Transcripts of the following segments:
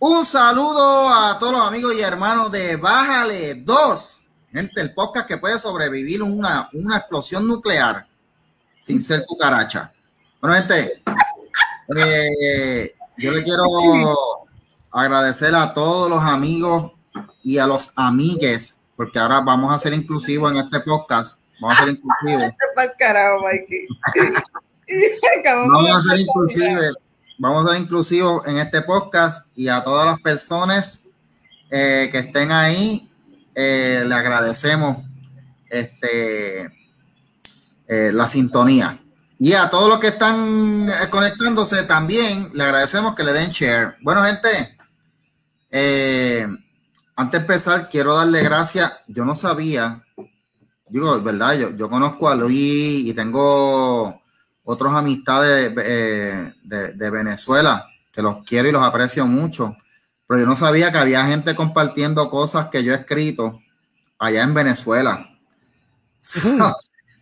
Un saludo a todos los amigos y hermanos de Bájale 2. Gente, el podcast que puede sobrevivir una, una explosión nuclear sin ser cucaracha. Bueno, gente, eh, yo le quiero agradecer a todos los amigos y a los amigues, porque ahora vamos a ser inclusivos en este podcast. Vamos a ser inclusivos. vamos a ser inclusivos. Vamos a ser inclusivos en este podcast y a todas las personas eh, que estén ahí, eh, le agradecemos este, eh, la sintonía. Y a todos los que están conectándose también, le agradecemos que le den share. Bueno, gente, antes de empezar, quiero darle gracias. Yo no sabía, digo, verdad, yo, yo conozco a Luis y tengo otros amistades de, de, Venezuela, que los quiero y los aprecio mucho, pero yo no sabía que había gente compartiendo cosas que yo he escrito allá en Venezuela.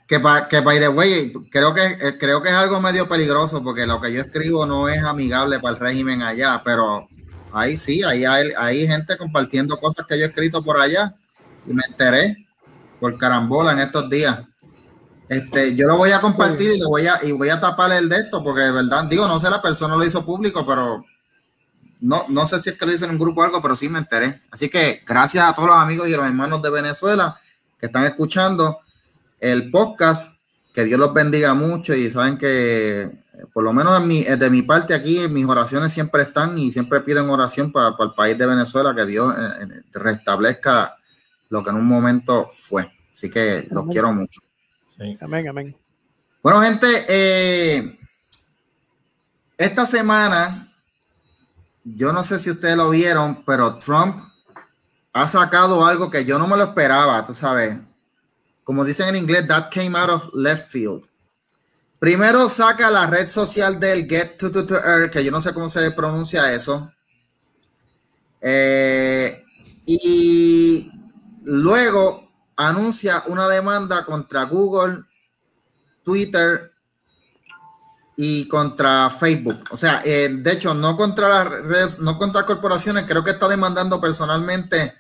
que, que by the way, creo que, eh, creo que es algo medio peligroso porque lo que yo escribo no es amigable para el régimen allá, pero ahí sí, ahí hay, gente compartiendo cosas que yo he escrito por allá y me enteré por carambola en estos días. Este, yo lo voy a compartir y lo voy a y voy a tapar el de esto porque de verdad, digo, no sé la persona lo hizo público, pero no, no sé si es que lo hizo en un grupo o algo, pero sí me enteré. Así que gracias a todos los amigos y los hermanos de Venezuela que están escuchando el podcast. Que Dios los bendiga mucho y saben que por lo menos en mi, de mi parte aquí, mis oraciones siempre están y siempre piden oración para, el país de Venezuela, que Dios eh, eh, restablezca lo que en un momento fue. Así que los quiero mucho. Amén, amén. Bueno, gente, eh, esta semana, yo no sé si ustedes lo vieron, pero Trump ha sacado algo que yo no me lo esperaba, tú sabes. Como dicen en inglés, that came out of left field. Primero saca la red social del Get to, to, to Earth, que yo no sé cómo se pronuncia eso. Eh, y luego anuncia una demanda contra Google, Twitter y contra Facebook. O sea, eh, de hecho, no contra las redes, no contra corporaciones, creo que está demandando personalmente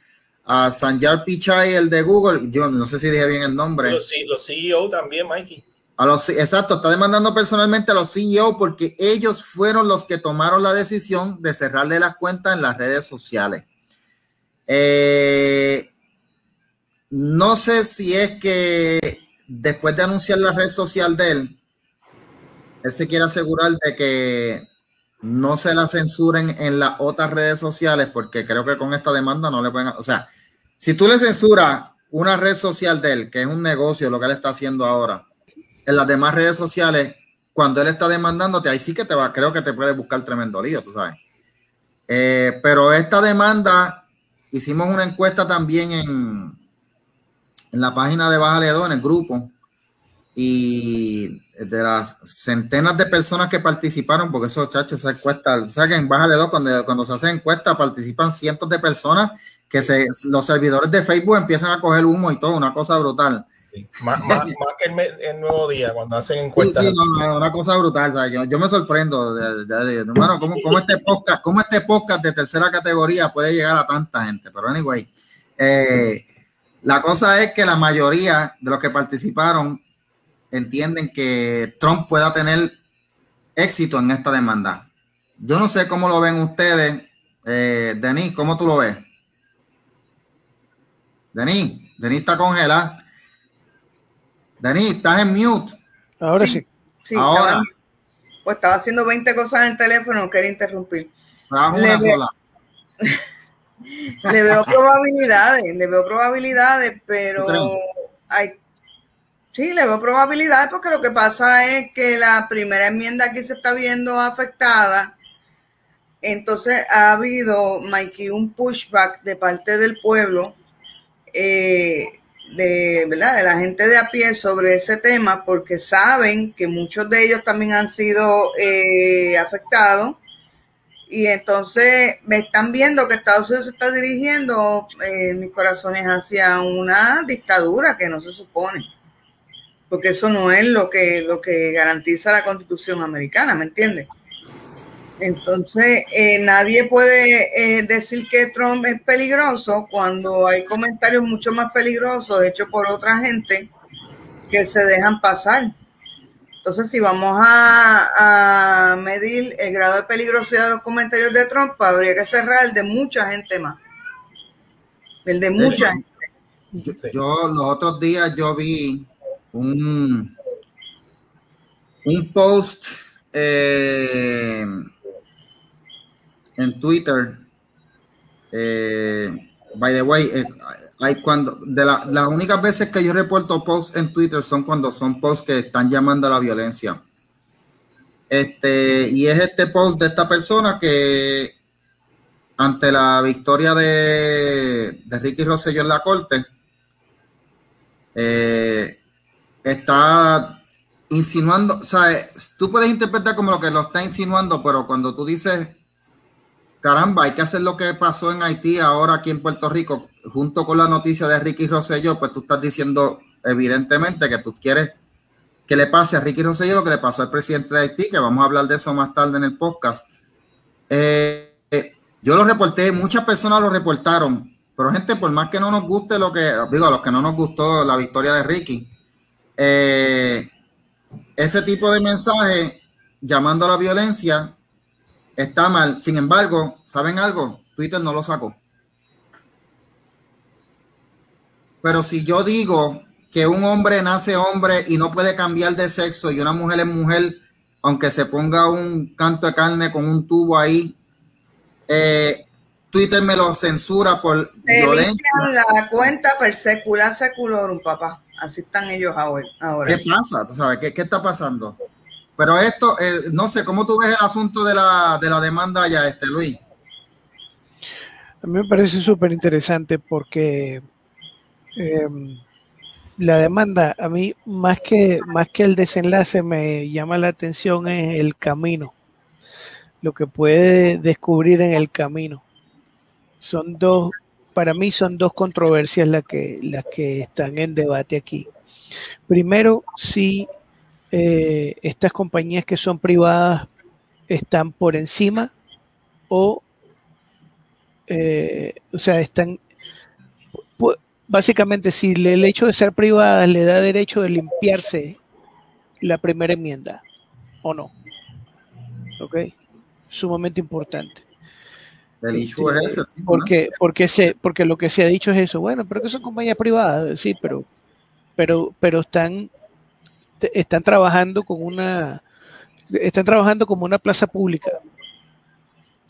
a Sanjar Pichai, el de Google. Yo no sé si dije bien el nombre. Los, los CEO también, Mikey. A los, exacto, está demandando personalmente a los CEO porque ellos fueron los que tomaron la decisión de cerrarle las cuentas en las redes sociales. Eh, no sé si es que después de anunciar la red social de él, él se quiere asegurar de que no se la censuren en las otras redes sociales, porque creo que con esta demanda no le pueden, o sea, si tú le censuras una red social de él, que es un negocio lo que él está haciendo ahora, en las demás redes sociales, cuando él está demandándote, ahí sí que te va, creo que te puede buscar tremendo lío, tú sabes. Eh, pero esta demanda, hicimos una encuesta también en, en la página de Baja Ledo, en el grupo, y de las centenas de personas que participaron, porque esos chachos, esa encuesta, saquen en Baja Ledo, cuando, cuando se hace encuesta, participan cientos de personas que se, los servidores de Facebook empiezan a coger humo y todo, una cosa brutal. Más, que el, nuevo día, cuando hacen encuestas. Sí, una cosa brutal. Yo, yo, me sorprendo, de, de, ¿cómo, este podcast, cómo este podcast de tercera categoría puede llegar a tanta gente. Pero anyway, eh, la cosa es que la mayoría de los que participaron entienden que Trump pueda tener éxito en esta demanda. Yo no sé cómo lo ven ustedes. Eh, Denis, ¿cómo tú lo ves? Denis, Denis está congelado. Denis, estás en mute. Ahora sí. sí. Ahora. pues estaba haciendo 20 cosas en el teléfono, no quería interrumpir. Una sola. le veo probabilidades, le veo probabilidades, pero hay, sí, le veo probabilidades porque lo que pasa es que la primera enmienda aquí se está viendo afectada. Entonces ha habido, Mikey, un pushback de parte del pueblo, eh, de, ¿verdad? de la gente de a pie sobre ese tema, porque saben que muchos de ellos también han sido eh, afectados Y entonces me están viendo que Estados Unidos está dirigiendo eh, mis corazones hacia una dictadura que no se supone. Porque eso no es lo que, lo que garantiza la constitución americana, ¿me entiendes? Entonces, eh, nadie puede eh, decir que Trump es peligroso cuando hay comentarios mucho más peligrosos hechos por otra gente que se dejan pasar. Entonces, si vamos a, medir el grado de peligrosidad de los comentarios de Trump, pues habría que cerrar el de mucha gente más. El de mucha gente. Yo, los otros días yo vi un, un post eh, en Twitter. Eh, by the way, eh, hay cuando de las únicas veces que yo reporto posts en Twitter son cuando son posts que están llamando a la violencia. Este, y es este post de esta persona que ante la victoria de, de Ricky Rosselló en la corte, eh, está insinuando, o sea, tú puedes interpretar como lo que lo está insinuando, pero cuando tú dices caramba, hay que hacer lo que pasó en Haití ahora aquí en Puerto Rico, junto con la noticia de Ricky Rosselló, pues tú estás diciendo evidentemente que tú quieres que le pase a Ricky Rosselló lo que le pasó al presidente de Haití, que vamos a hablar de eso más tarde en el podcast. Eh, eh, yo lo reporté, muchas personas lo reportaron, pero gente, por más que no nos guste lo que, digo, a los que no nos gustó la victoria de Ricky, eh, ese tipo de mensaje llamando a la violencia está mal. Sin embargo, ¿saben algo? Twitter no lo sacó. Pero si yo digo que un hombre nace hombre y no puede cambiar de sexo y una mujer es mujer, aunque se ponga un canto de carne con un tubo ahí, eh, Twitter me lo censura por violencia. La cuenta per secula seculorum, papá. Así están ellos ahora. ¿Qué pasa? ¿Tú sabes qué, qué está pasando? Pero esto, eh, no sé, ¿cómo tú ves el asunto de la, de la demanda ya, este Luis? A mí me parece súper interesante porque em, la demanda, a mí más que, más que el desenlace me llama la atención es el camino, lo que puede descubrir en el camino. Son dos, para mí son dos controversias las que, las que están en debate aquí. Primero, si eh, estas compañías que son privadas están por encima o, eh, o sea, están, básicamente, si el hecho de ser privadas le da derecho de limpiarse la primera enmienda o no. ¿Ok? Sumamente importante. El hecho es este, Porque, porque, se, porque lo que se ha dicho es eso. Bueno, pero que son compañías privadas, sí, pero, pero, pero están están trabajando con una, están trabajando como una plaza pública,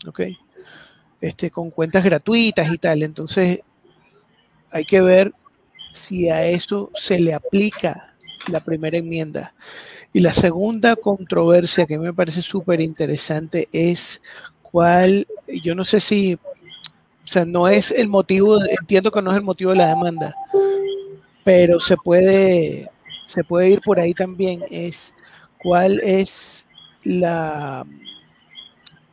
¿ok? Este, con cuentas gratuitas y tal. Entonces, hay que ver si a eso se le aplica la primera enmienda. Y la segunda controversia que me parece súper interesante es cuál, yo no sé si, o sea, no es el motivo, entiendo que no es el motivo de la demanda, pero se puede, se puede ir por ahí también, es cuál es la,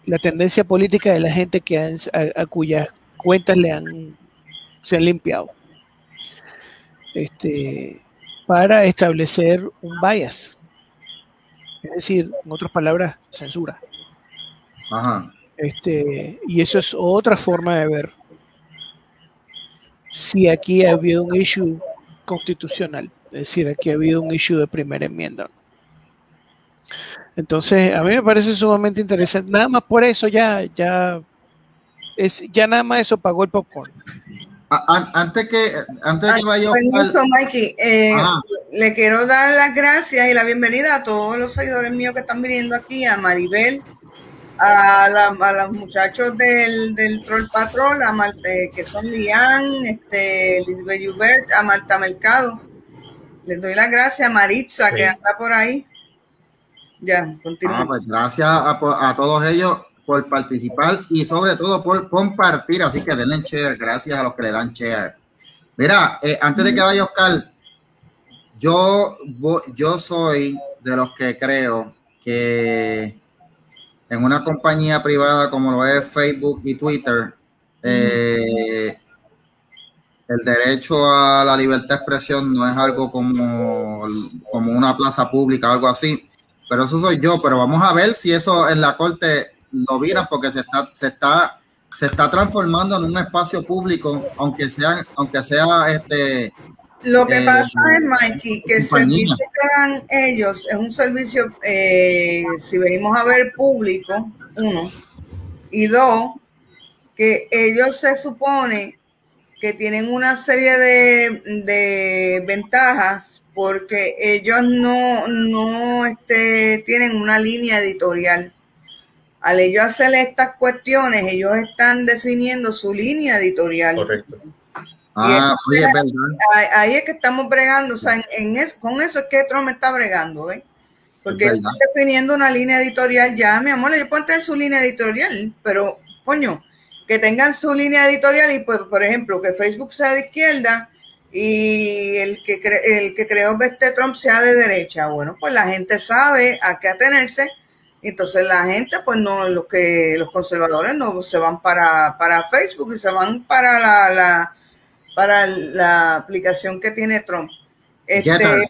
la tendencia política de la gente que a, cuyas cuentas le han, se han limpiado. Este, para establecer un bias. Es decir, en otras palabras, censura. Este, y eso es otra forma de ver si aquí ha habido un issue constitucional. Es decir, aquí ha habido un issue de primera enmienda. Entonces, a mí me parece sumamente interesante. Nada más por eso ya, ya, es, ya nada más eso pagó el popcorn. Antes que, antes que vaya Mikey, eh, le quiero dar las gracias y la bienvenida a todos los seguidores míos que están viniendo aquí, a Maribel, a, los muchachos del, del Troll Patrol, a eh, que son Lian, este, Lisbeth Hubert, a Marta Mercado, les doy las gracias a Maritza, que anda por ahí. Ya, continúa. Ah, pues gracias a, todos ellos por participar y sobre todo por compartir. Así que denle share. Gracias a los que le dan share. Mira, eh, antes de que vaya Oscar, yo, yo soy de los que creo que en una compañía privada como lo es Facebook y Twitter, eh, el derecho a la libertad de expresión no es algo como, como una plaza pública algo así, pero eso soy yo, pero vamos a ver si eso en la corte lo viran porque se está, se está, se está transformando en un espacio público, aunque sea, aunque sea este lo que eh, pasa es, Mikey, que el servicio que dan ellos es un servicio, eh, si venimos a ver público, uno, y dos, que ellos se supone que tienen una serie de, ventajas porque ellos no, no este, tienen una línea editorial. Al ellos hacer estas cuestiones, ellos están definiendo su línea editorial. Correcto. Ah, ahí, es que estamos bregando, o sea, en, con eso es que Trump está bregando, ¿ves? Porque está definiendo una línea editorial ya, mi amor, ellos pueden tener su línea editorial, pero, coño, que tengan su línea editorial y, pues, por ejemplo, que Facebook sea de izquierda y el que, el que creó este Trump sea de derecha. Bueno, pues la gente sabe a qué atenerse. Entonces la gente, pues no, los que los conservadores no se van para, para Facebook y se van para la para la aplicación que tiene Trump. Este,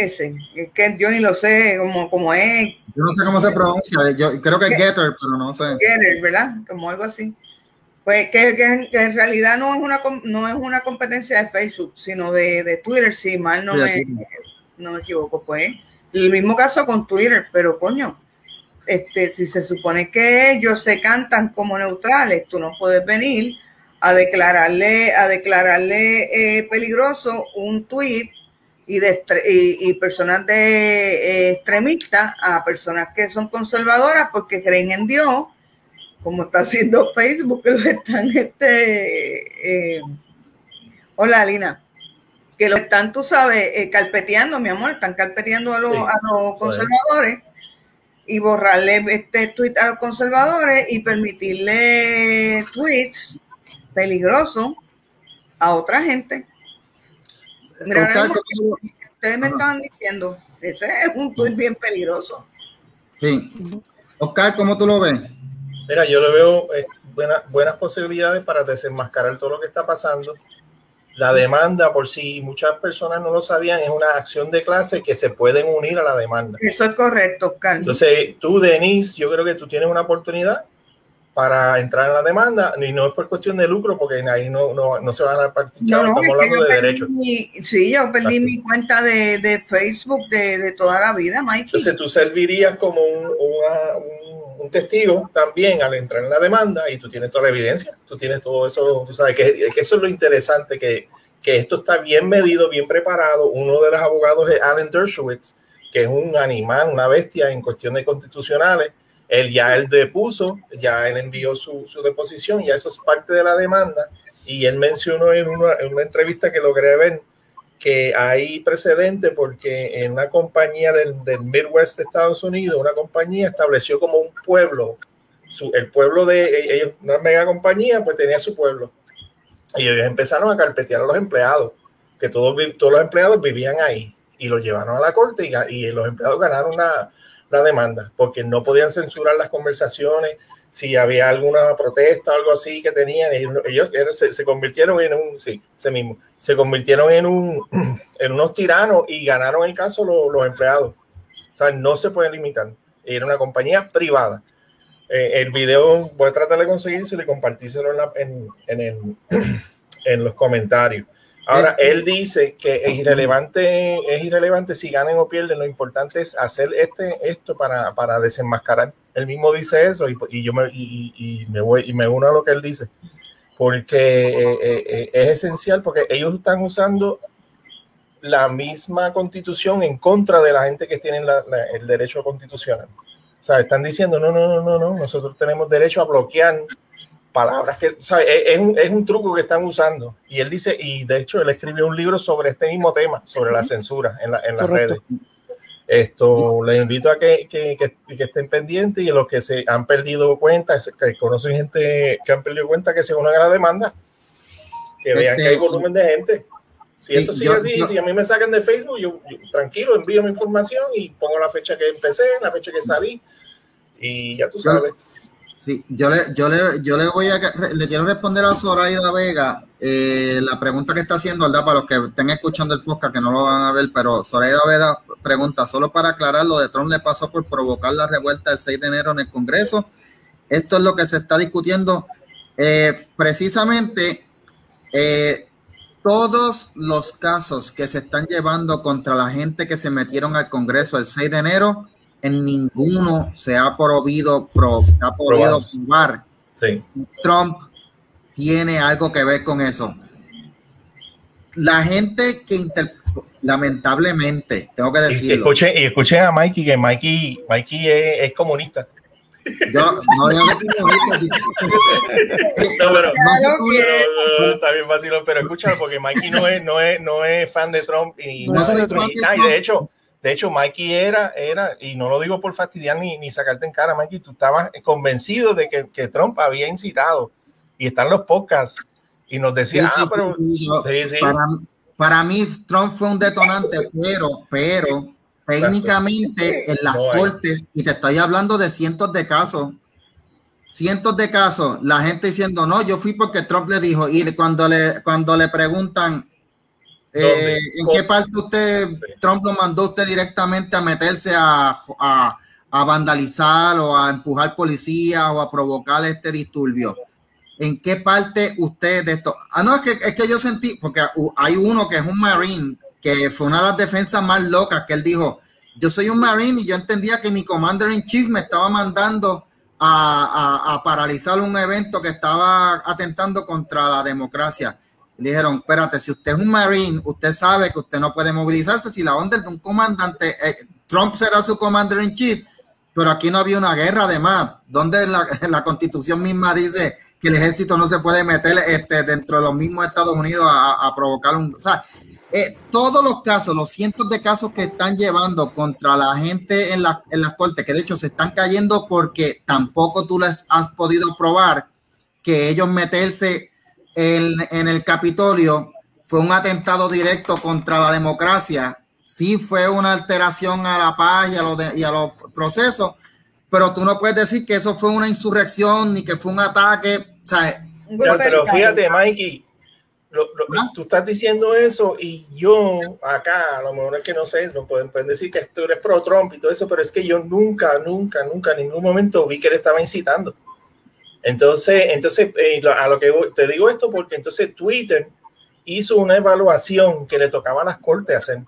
ese, es que yo ni lo sé cómo, cómo es. Yo no sé cómo se pronuncia, yo creo que es Getter, pero no sé. Getter, ¿verdad? Como algo así. Pues que, que, en realidad no es una no es una competencia de Facebook, sino de, de Twitter, si mal no, me, no me equivoco, pues. El mismo caso con Twitter, pero coño, este, si se supone que ellos se cantan como neutrales, tú no puedes venir a declararle, a declararle eh, peligroso un tuit y, de, y, personas de eh, extremistas a personas que son conservadoras porque creen en Dios, como está haciendo Facebook, que lo están, este, eh, hola Lina, que lo están, tú sabes, carpeteando, mi amor, están carpeteando a los, a los conservadores y borrarle este tweet a los conservadores y permitirle tweets peligroso a otra gente. Ustedes me estaban diciendo, ese es un tuit bien peligroso. Sí. Oscar, ¿cómo tú lo ves? Mira, yo le veo eh, buenas posibilidades para desenmascarar todo lo que está pasando. La demanda, por si muchas personas no lo sabían, es una acción de clase que se pueden unir a la demanda. Eso es correcto, Oscar. Entonces, tú, Denise, yo creo que tú tienes una oportunidad para entrar en la demanda y no es por cuestión de lucro porque ahí no, no, no se van a participar, no, estamos hablando de derechos. sí, yo perdí mi cuenta de, de Facebook de, de, toda la vida, Mike. Entonces tú servirías como un, un, un, testigo también al entrar en la demanda y tú tienes toda la evidencia, tú tienes todo eso, tú sabes que, que eso es lo interesante, que, que esto está bien medido, bien preparado. Uno de los abogados es Alan Dershowitz, que es un animal, una bestia en cuestiones constitucionales él ya él depuso, ya él envió su, su deposición, ya eso es parte de la demanda. Y él mencionó en una, en una entrevista que logré ver que hay precedente porque en una compañía del, del, Midwest de Estados Unidos, una compañía estableció como un pueblo, su, el pueblo de ellos, una mega compañía, pues tenía su pueblo. Y ellos empezaron a carpetear a los empleados, que todos, todos los empleados vivían ahí, y los llevaron a la corte y, y los empleados ganaron una, la demanda, porque no podían censurar las conversaciones, si había alguna protesta o algo así que tenían, ellos, se, convirtieron en un, sí, ese mismo, se convirtieron en, un, en unos tiranos y ganaron el caso los, empleados. O sea, no se puede limitar. Era una compañía privada. Eh, el video voy a tratar de conseguirse y compartírselo en, en, en los comentarios. Ahora, él dice que es irrelevante, es irrelevante si ganan o pierden, lo importante es hacer este, esto para, para desenmascarar. Él mismo dice eso y, yo me, y, me voy y me uno a lo que él dice, porque eh, eh, eh, es esencial, porque ellos están usando la misma constitución en contra de la gente que tiene el derecho constitucional. O sea, están diciendo, no, no, no, no, no, nosotros tenemos derecho a bloquear palabras que, Es, un, es, un, truco que están usando. Y él dice, y de hecho él escribió un libro sobre este mismo tema, sobre la censura en, la, en las redes. Esto les invito a que, que, que, estén pendientes y los que se han perdido cuenta, que conocen gente que han perdido cuenta que se unan a la demanda, que vean que hay este, volumen de gente. Si esto sigue así, si a mí me sacan de Facebook, yo, tranquilo, envío mi información y pongo la fecha que empecé, la fecha que salí Y ya tú sabes. Sí, yo le, yo le, yo le voy a le quiero responder a Zoraida Vega eh, la pregunta que está haciendo, ¿verdad? Para los que estén escuchando el podcast que no lo van a ver, pero Zoraida Vega pregunta, solo para aclarar, lo de Trump le pasó por provocar la revuelta del 6 de enero en el Congreso. Esto es lo que se está discutiendo. Eh, precisamente, eh, todos los casos que se están llevando contra la gente que se metieron al Congreso el 6 de enero en ninguno se ha prohibido, pro, ha podido probar. Trump tiene algo que ver con eso. La gente que lamentablemente, tengo que decirlo. Y escuchen, y escuchen a Mikey, que Mikey, Mikey es, comunista. Yo no, yo no, pero, no, está bien fácil, pero escúchalo porque Mikey no es, no es, no es fan de Trump y, no, y de hecho, de hecho, Mikey era, era, y no lo digo por fastidiar ni, ni sacarte en cara, Mikey, tú estabas convencido de que, que Trump había incitado, y están los podcasts, y nos decía, ah, pero para, para, mí Trump fue un detonante, pero, pero técnicamente en las cortes, y te estoy hablando de cientos de casos, cientos de casos, la gente diciendo, no, yo fui porque Trump le dijo, y cuando le, cuando le preguntan, eh, ¿En qué parte usted, Trump lo mandó usted directamente a meterse a, a, vandalizar o a empujar policías o a provocar este disturbio? ¿En qué parte usted de esto? Ah, no, es que, es que yo sentí, porque hay uno que es un marine, que fue una de las defensas más locas, que él dijo, yo soy un marine y yo entendía que mi commander in chief me estaba mandando a, a, a paralizar un evento que estaba atentando contra la democracia dijeron, espérate, si usted es un marine, usted sabe que usted no puede movilizarse. Si la onda de un comandante, eh, Trump será su commander in chief, pero aquí no había una guerra además, donde la, la constitución misma dice que el ejército no se puede meter este, dentro de los mismos Estados Unidos a, provocar un... O sea, eh, todos los casos, los cientos de casos que están llevando contra la gente en, la, en las cortes, que de hecho se están cayendo porque tampoco tú les has podido probar que ellos meterse en, el Capitolio fue un atentado directo contra la democracia, sí fue una alteración a la paz y a, los y a los procesos, pero tú no puedes decir que eso fue una insurrección ni que fue un ataque. pero fíjate, Mikey, tú estás diciendo eso y yo acá, a lo mejor es que no sé, no pueden, pueden decir que tú eres pro Trump y todo eso, pero es que yo nunca, nunca, nunca en ningún momento vi que él estaba incitando. Entonces, entonces eh, a lo que te digo esto porque entonces Twitter hizo una evaluación que le tocaba a las cortes hacer,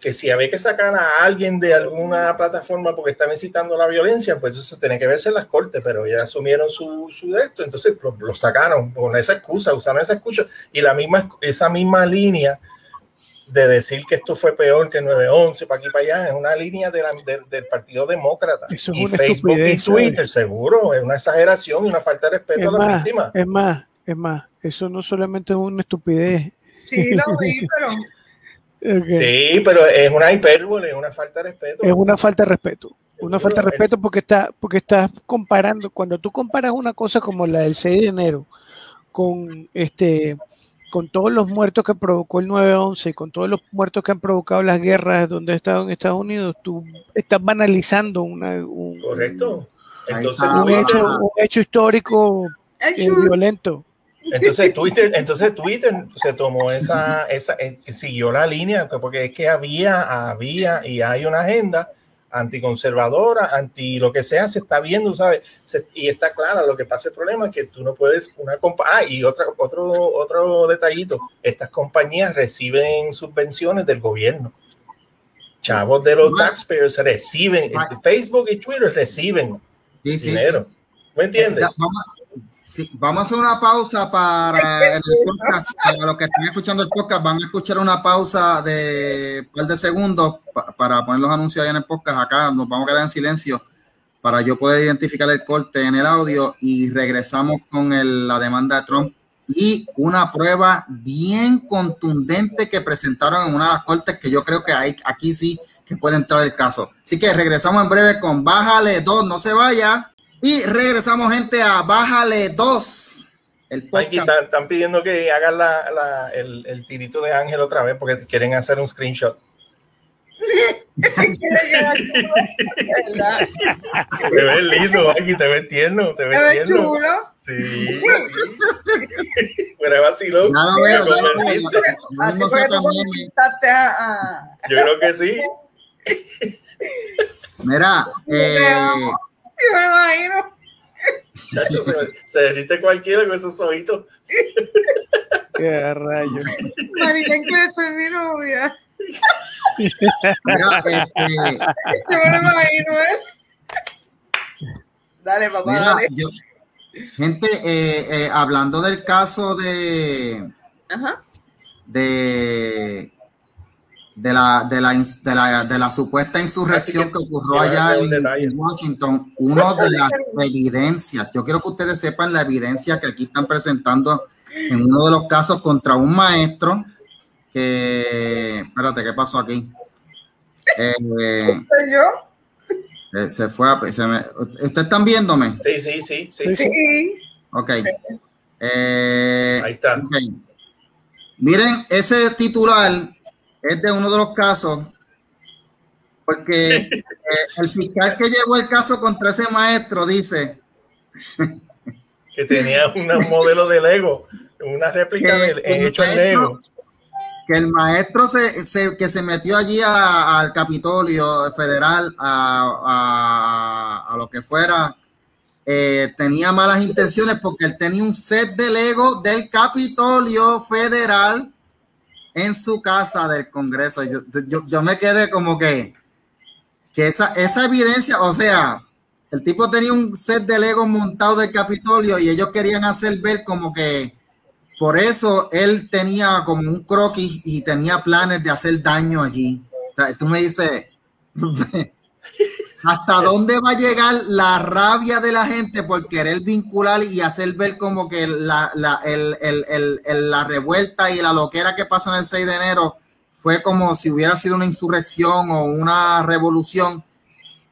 que si había que sacar a alguien de alguna plataforma porque estaba incitando la violencia, pues eso tiene que verse en las cortes, pero ya asumieron su, su de esto, entonces lo, sacaron con esa excusa, usaron esa excusa y la misma, esa misma línea de decir que esto fue peor que 9-11 para aquí para allá, es una línea de del Partido Demócrata. y Facebook y Twitter, seguro, es una exageración y una falta de respeto a las víctimas. Es más, es más, eso no solamente es una estupidez. Sí, lo vi, pero... Sí, pero es una hipérbole, es una falta de respeto. Es una falta de respeto. Una falta de respeto porque está, porque estás comparando, cuando tú comparas una cosa como la del 6 de enero con este con todos los muertos que provocó el 9-11 y con todos los muertos que han provocado las guerras donde he estado en Estados Unidos, tú estás banalizando una, un, Correcto. Entonces, un, hecho, histórico eh, violento. Entonces Twitter, entonces Twitter se tomó esa, esa eh, siguió la línea, porque es que había, había y hay una agenda anticonservadora, anti lo que sea, se está viendo, ¿sabes? y está clara, lo que pasa el problema es que tú no puedes, una ah, y otra, otro, otro detallito, estas compañías reciben subvenciones del gobierno. Chavos de los taxpayers reciben, Facebook y Twitter reciben dinero. ¿Me entiendes? vamos a hacer una pausa para el podcast. Para los que están escuchando el podcast, van a escuchar una pausa de un par de segundos para poner los anuncios ahí en el podcast. Acá nos vamos a quedar en silencio para yo poder identificar el corte en el audio y regresamos con la demanda de Trump y una prueba bien contundente que presentaron en una de las cortes que yo creo que hay, aquí sí que puede entrar el caso. Así que regresamos en breve con Bájale 2, no se vaya. Y regresamos, gente, a Bájale 2. El están, pidiendo que hagan la, el, el tirito de Ángel otra vez porque quieren hacer un screenshot. te ves lindo, aquí te ves tierno, te ves, ¿Te ves tierno. chulo? Sí, sí. Fuera vacilón. Meme. conquistaste a, a- Yo creo que sí. Mira, eh, Yo me imagino. Chacho, se, se derrite cualquiera con esos ojitos. Qué rayo. Marilyn quiere ser mi novia. mira, este, Yo me lo imagino, ¿eh? Dale, papá, mira, dale. yo- gente, eh, eh, hablando del caso de, Ajá. de, de la, de la, de la, de la supuesta insurrección que que ocurrió allá en, Washington, una de las evidencias, yo quiero que ustedes sepan la evidencia que aquí están presentando en uno de los casos contra un maestro que, espérate, ¿qué pasó aquí? Eh, eh, se fue a, se me- ¿Ustedes están viéndome? Sí, sí, sí, sí. Sí, sí. Sí. Ok. Eh, Ahí está. ok. Miren, ese titular es de uno de los casos, porque eh, el fiscal que llevó el caso contra ese maestro dice Que tenía un modelo de Lego, una réplica que de, hecho en Lego. que el maestro se, se- que se metió allí a- al Capitolio Federal a, a- a lo que fuera eh, tenía malas intenciones porque él tenía un set de Lego del Capitolio Federal en su casa del Congreso. Yo, yo, yo me quedé como que, que esa, esa evidencia, o sea, el tipo tenía un set de Lego montado del Capitolio y ellos querían hacer ver como que por eso él tenía como un croquis y tenía planes de hacer daño allí. Tú me dices, ¿hasta dónde va a llegar la rabia de la gente por querer vincular y hacer ver como que la, la, el, el, el, la revuelta y la loquera que pasó en el 6 de enero fue como si hubiera sido una insurrección o una revolución?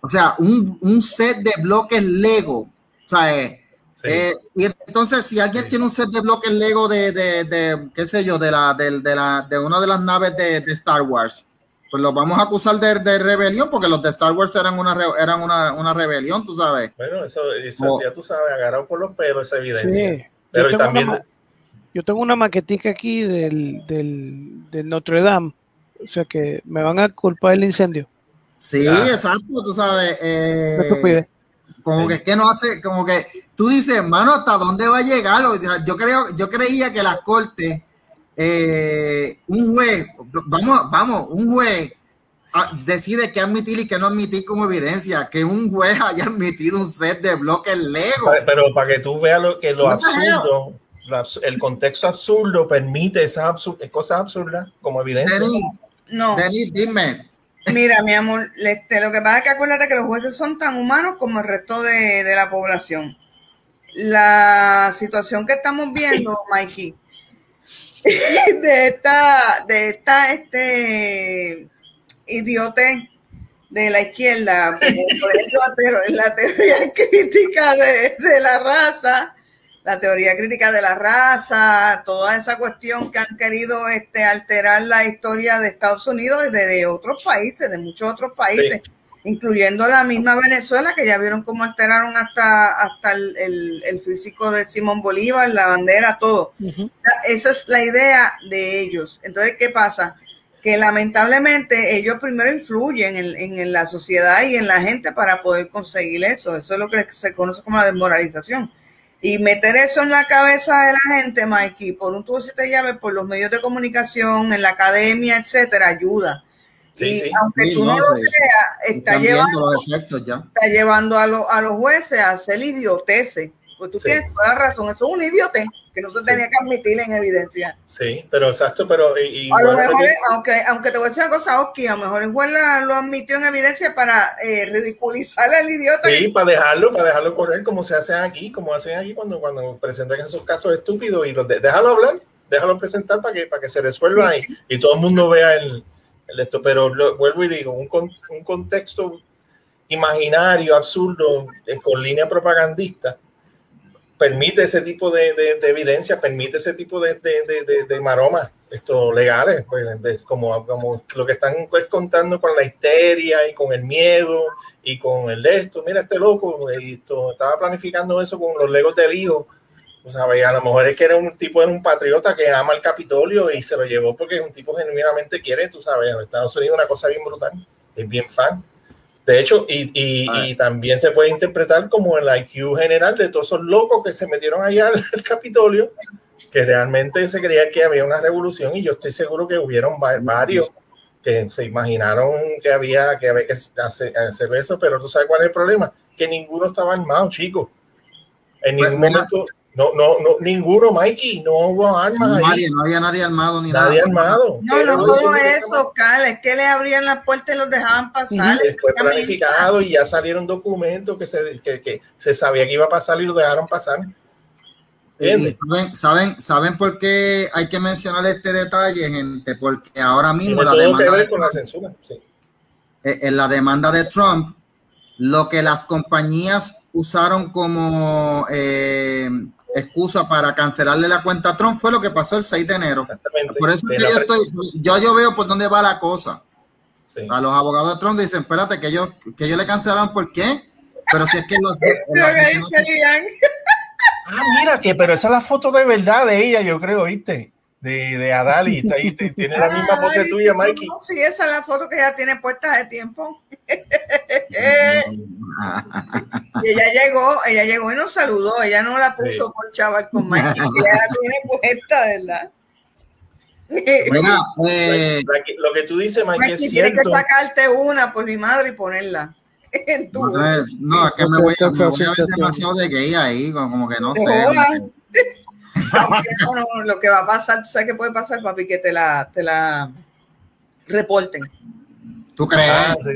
O sea, un, un set de bloques Lego. O sea, eh, Sí. eh, y entonces, si alguien Sí. tiene un set de bloques Lego de, de, de qué sé yo, de la, de, la, de una de las naves de Star Wars, pues los vamos a acusar de, de rebelión, porque los de Star Wars eran una, eran una, una rebelión, tú sabes. Bueno, eso, eso Oh. ya tú sabes, agarrado por los pelos esa evidencia. Sí. Pero yo, y tengo también, una, yo tengo una maquetica aquí del, del, del Notre Dame. O sea que me van a culpar del incendio. Sí, Ah. exacto, tú sabes. eh, como que es que no hace, como que tú dices, hermano, ¿hasta dónde va a llegar? O sea, Yo creo, yo creía que las cortes, eh, un juez, vamos, vamos, un juez ah, decide qué admitir y qué no admitir como evidencia, que un juez haya admitido un set de bloques Lego. Pero para que tú veas lo que lo absurdo, el contexto absurdo permite esas absur- cosas absurdas como evidencia. Denis, No. Denis, dime. Mira, mi amor, este, lo que pasa es que acuérdate que los jueces son tan humanos como el resto de, de la población. La situación que estamos viendo, Mikey, de esta, de esta, este, idiote de la izquierda, por la teoría crítica de, de la raza, la teoría crítica de la raza, toda esa cuestión que han querido este, alterar la historia de Estados Unidos y de, de otros países, de muchos otros países, incluyendo la misma Venezuela, que ya vieron cómo alteraron hasta, hasta el, el- el físico de Simón Bolívar, la bandera, todo. Ujú. O sea, esa es la idea de ellos. Entonces, ¿qué pasa? Que lamentablemente ellos primero influyen en, en la sociedad y en la gente para poder conseguir eso. Eso es lo que se conoce como la desmoralización. Y meter eso en la cabeza de la gente, Mikey, por un tubo si te llave, por los medios de comunicación, en la academia, etcétera, ayuda. Sí, y sí. aunque Sí, tú no, no, lo sí. creas, está llevando viendo los efectos ya. está llevando a, lo- a los jueces a hacer idioteces. Pues tú Sí. tienes toda la razón, eso es un idiote que no se tenía que admitir en evidencia. Sí, pero exacto, pero y, y A lo mejor, pues, aunque, aunque te voy a decir una cosa, Oski, a lo mejor el juez la- lo admitió en evidencia para eh, ridiculizar al idiota. Sí, para dejarlo, para dejarlo correr como se hace aquí, como hacen aquí cuando, cuando presentan esos casos estúpidos y los de- déjalo hablar, déjalo presentar para que, para que se resuelva ahí y todo el mundo vea el esto. Pero lo- vuelvo y digo, un, con- un contexto imaginario, absurdo, eh, con línea propagandista, permite ese tipo de, de- de evidencia, permite ese tipo de, de, maromas esto legales, pues, como, como lo que están pues, contando con la histeria y con el miedo y con el esto, mira este loco, esto, estaba planificando eso con los legos del hijo, o sea, a lo mejor es que era un tipo, era un patriota que ama el Capitolio y se lo llevó porque es un tipo genuinamente quiere, tú sabes, en Estados Unidos una cosa bien brutal, es bien fan. De hecho, y, y, y, también se puede interpretar como el IQ general de todos esos locos que se metieron allá al, al Capitolio que realmente se creía que había una revolución y yo estoy seguro que hubieron varios que se imaginaron que había que, había que hacer, hacer, eso, pero tú sabes cuál es el problema, que ninguno estaba armado, chicos. En pues ningún momento, no, no, no, ninguno, Mikey, no hubo armas. Nadie, ahí. no había nadie armado ni nadie nada. armado. No, no todo eso, Cal, es que le abrían las puertas y los dejaban pasar. Sí, fue planificado y ya salieron documentos que se, que, que se sabía que iba a pasar y lo dejaron pasar. Saben, saben, ¿Saben por qué hay que mencionar este detalle, gente? Porque ahora mismo la demanda, de Trump, la censura, sí. Eh, en la demanda de Trump, lo que las compañías usaron como eh, excusa para cancelarle la cuenta a Trump fue lo que pasó el 6 de enero. Por eso que yo, estoy, yo, yo, veo por dónde va la cosa. Sí. A los abogados de Trump dicen, espérate, que ellos, que ellos le cancelaron, ¿por qué? Pero si es que los... Ah, mira, que pero esa es la foto de verdad de ella, yo creo, ¿viste? De, de Adali, está ahí, tiene la misma pose tuya, Mikey. No, sí, esa es la foto que ella tiene puesta de tiempo. y ella llegó, ella llegó y nos saludó, ella no la puso sí. por chaval con Mikey, ella la tiene puesta, ¿verdad? Mira, eh, lo que tú dices, Mikey, Mikey es cierto. que sacarte una por mi madre y ponerla. En tu... No, es que me voy, me voy a ver demasiado de gay ahí, como que no sé. No, no, lo que va a pasar, tú sabes qué puede pasar, papi, que te la, te la reporten. ¿Tú crees? Ah, sí.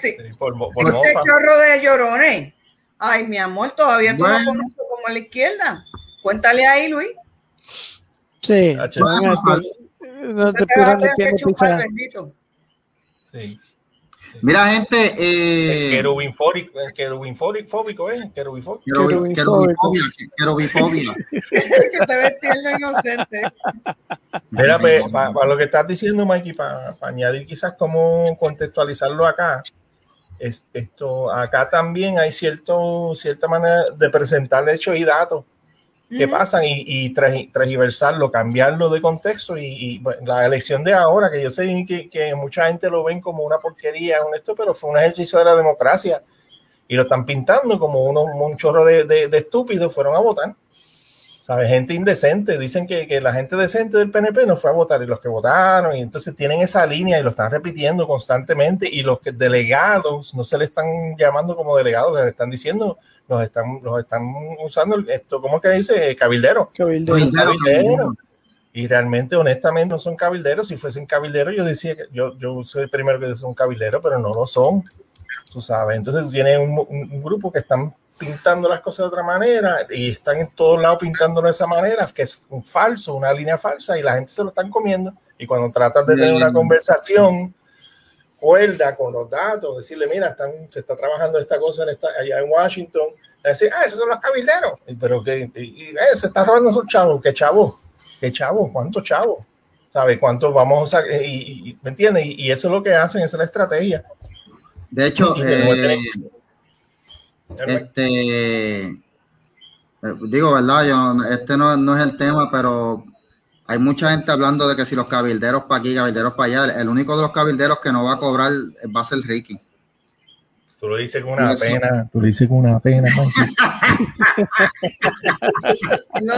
Sí. Sí, por, por Este chorro de llorones. Ay, mi amor, todavía tú Bueno. lo conoces como a la izquierda. Cuéntale ahí, Luis. Sí. H. Bueno, No te Te vas a pidas tener que que chupar, pizza. bendito. Sí. Mira, gente, eh, Querubín fóbico, querubín fóbico, fóbico, ¿eh? Querubifobia, querubifobia. que te ves tierno inocente. Mira, pues, para lo que estás diciendo, Mikey, para añadir quizás cómo contextualizarlo acá, es, esto, acá también hay cierto, cierta manera de presentar hechos y datos que pasan y, y tra- transgiversarlo, cambiarlo de contexto y, y, bueno, la elección de ahora, que yo sé que, que mucha gente lo ven como una porquería, un esto, pero fue un ejercicio de la democracia y lo están pintando como uno, un chorro de, de- de estúpidos fueron a votar. ¿Sabes? Gente indecente. Dicen que, que la gente decente del PNP no fue a votar y los que votaron, y entonces tienen esa línea y lo están repitiendo constantemente. Y los que delegados no se le están llamando como delegados, le están diciendo, los están, los están usando esto, ¿cómo que dice? Cabildero. Cabildero. Cabildero, Cabildero. Y realmente, honestamente, no son cabilderos. Si fuesen cabilderos, yo decía que yo, yo soy el primero que son cabilderos, pero no lo son. Tú sabes. Entonces, tiene un, un- un grupo que están pintando las cosas de otra manera y están en todos lados pintándolo de esa manera, que es un falso, una línea falsa, y la gente se lo están comiendo. Y cuando tratan de tener una conversación cuerda con los datos, decirle, mira, están, se está trabajando esta cosa en esta, allá en Washington, decir, ah, esos son los cabilderos, Y, pero que y, y, eh, se está robando esos chavos, ¿qué chavos? ¿Qué chavos? ¿Cuántos chavos? ¿Sabes cuántos vamos a sacar? Y, y- ¿Me entiendes? Y, y eso es lo que hacen, esa es la estrategia. De hecho, eh, este, eh, digo, ¿verdad? Yo, este no, no es el tema, pero hay mucha gente hablando de que si los cabilderos para aquí, cabilderos para allá, el único de los cabilderos que no va a cobrar va a ser Ricky. Tú lo dices con una Eso. pena. Tú lo dices con una pena. No,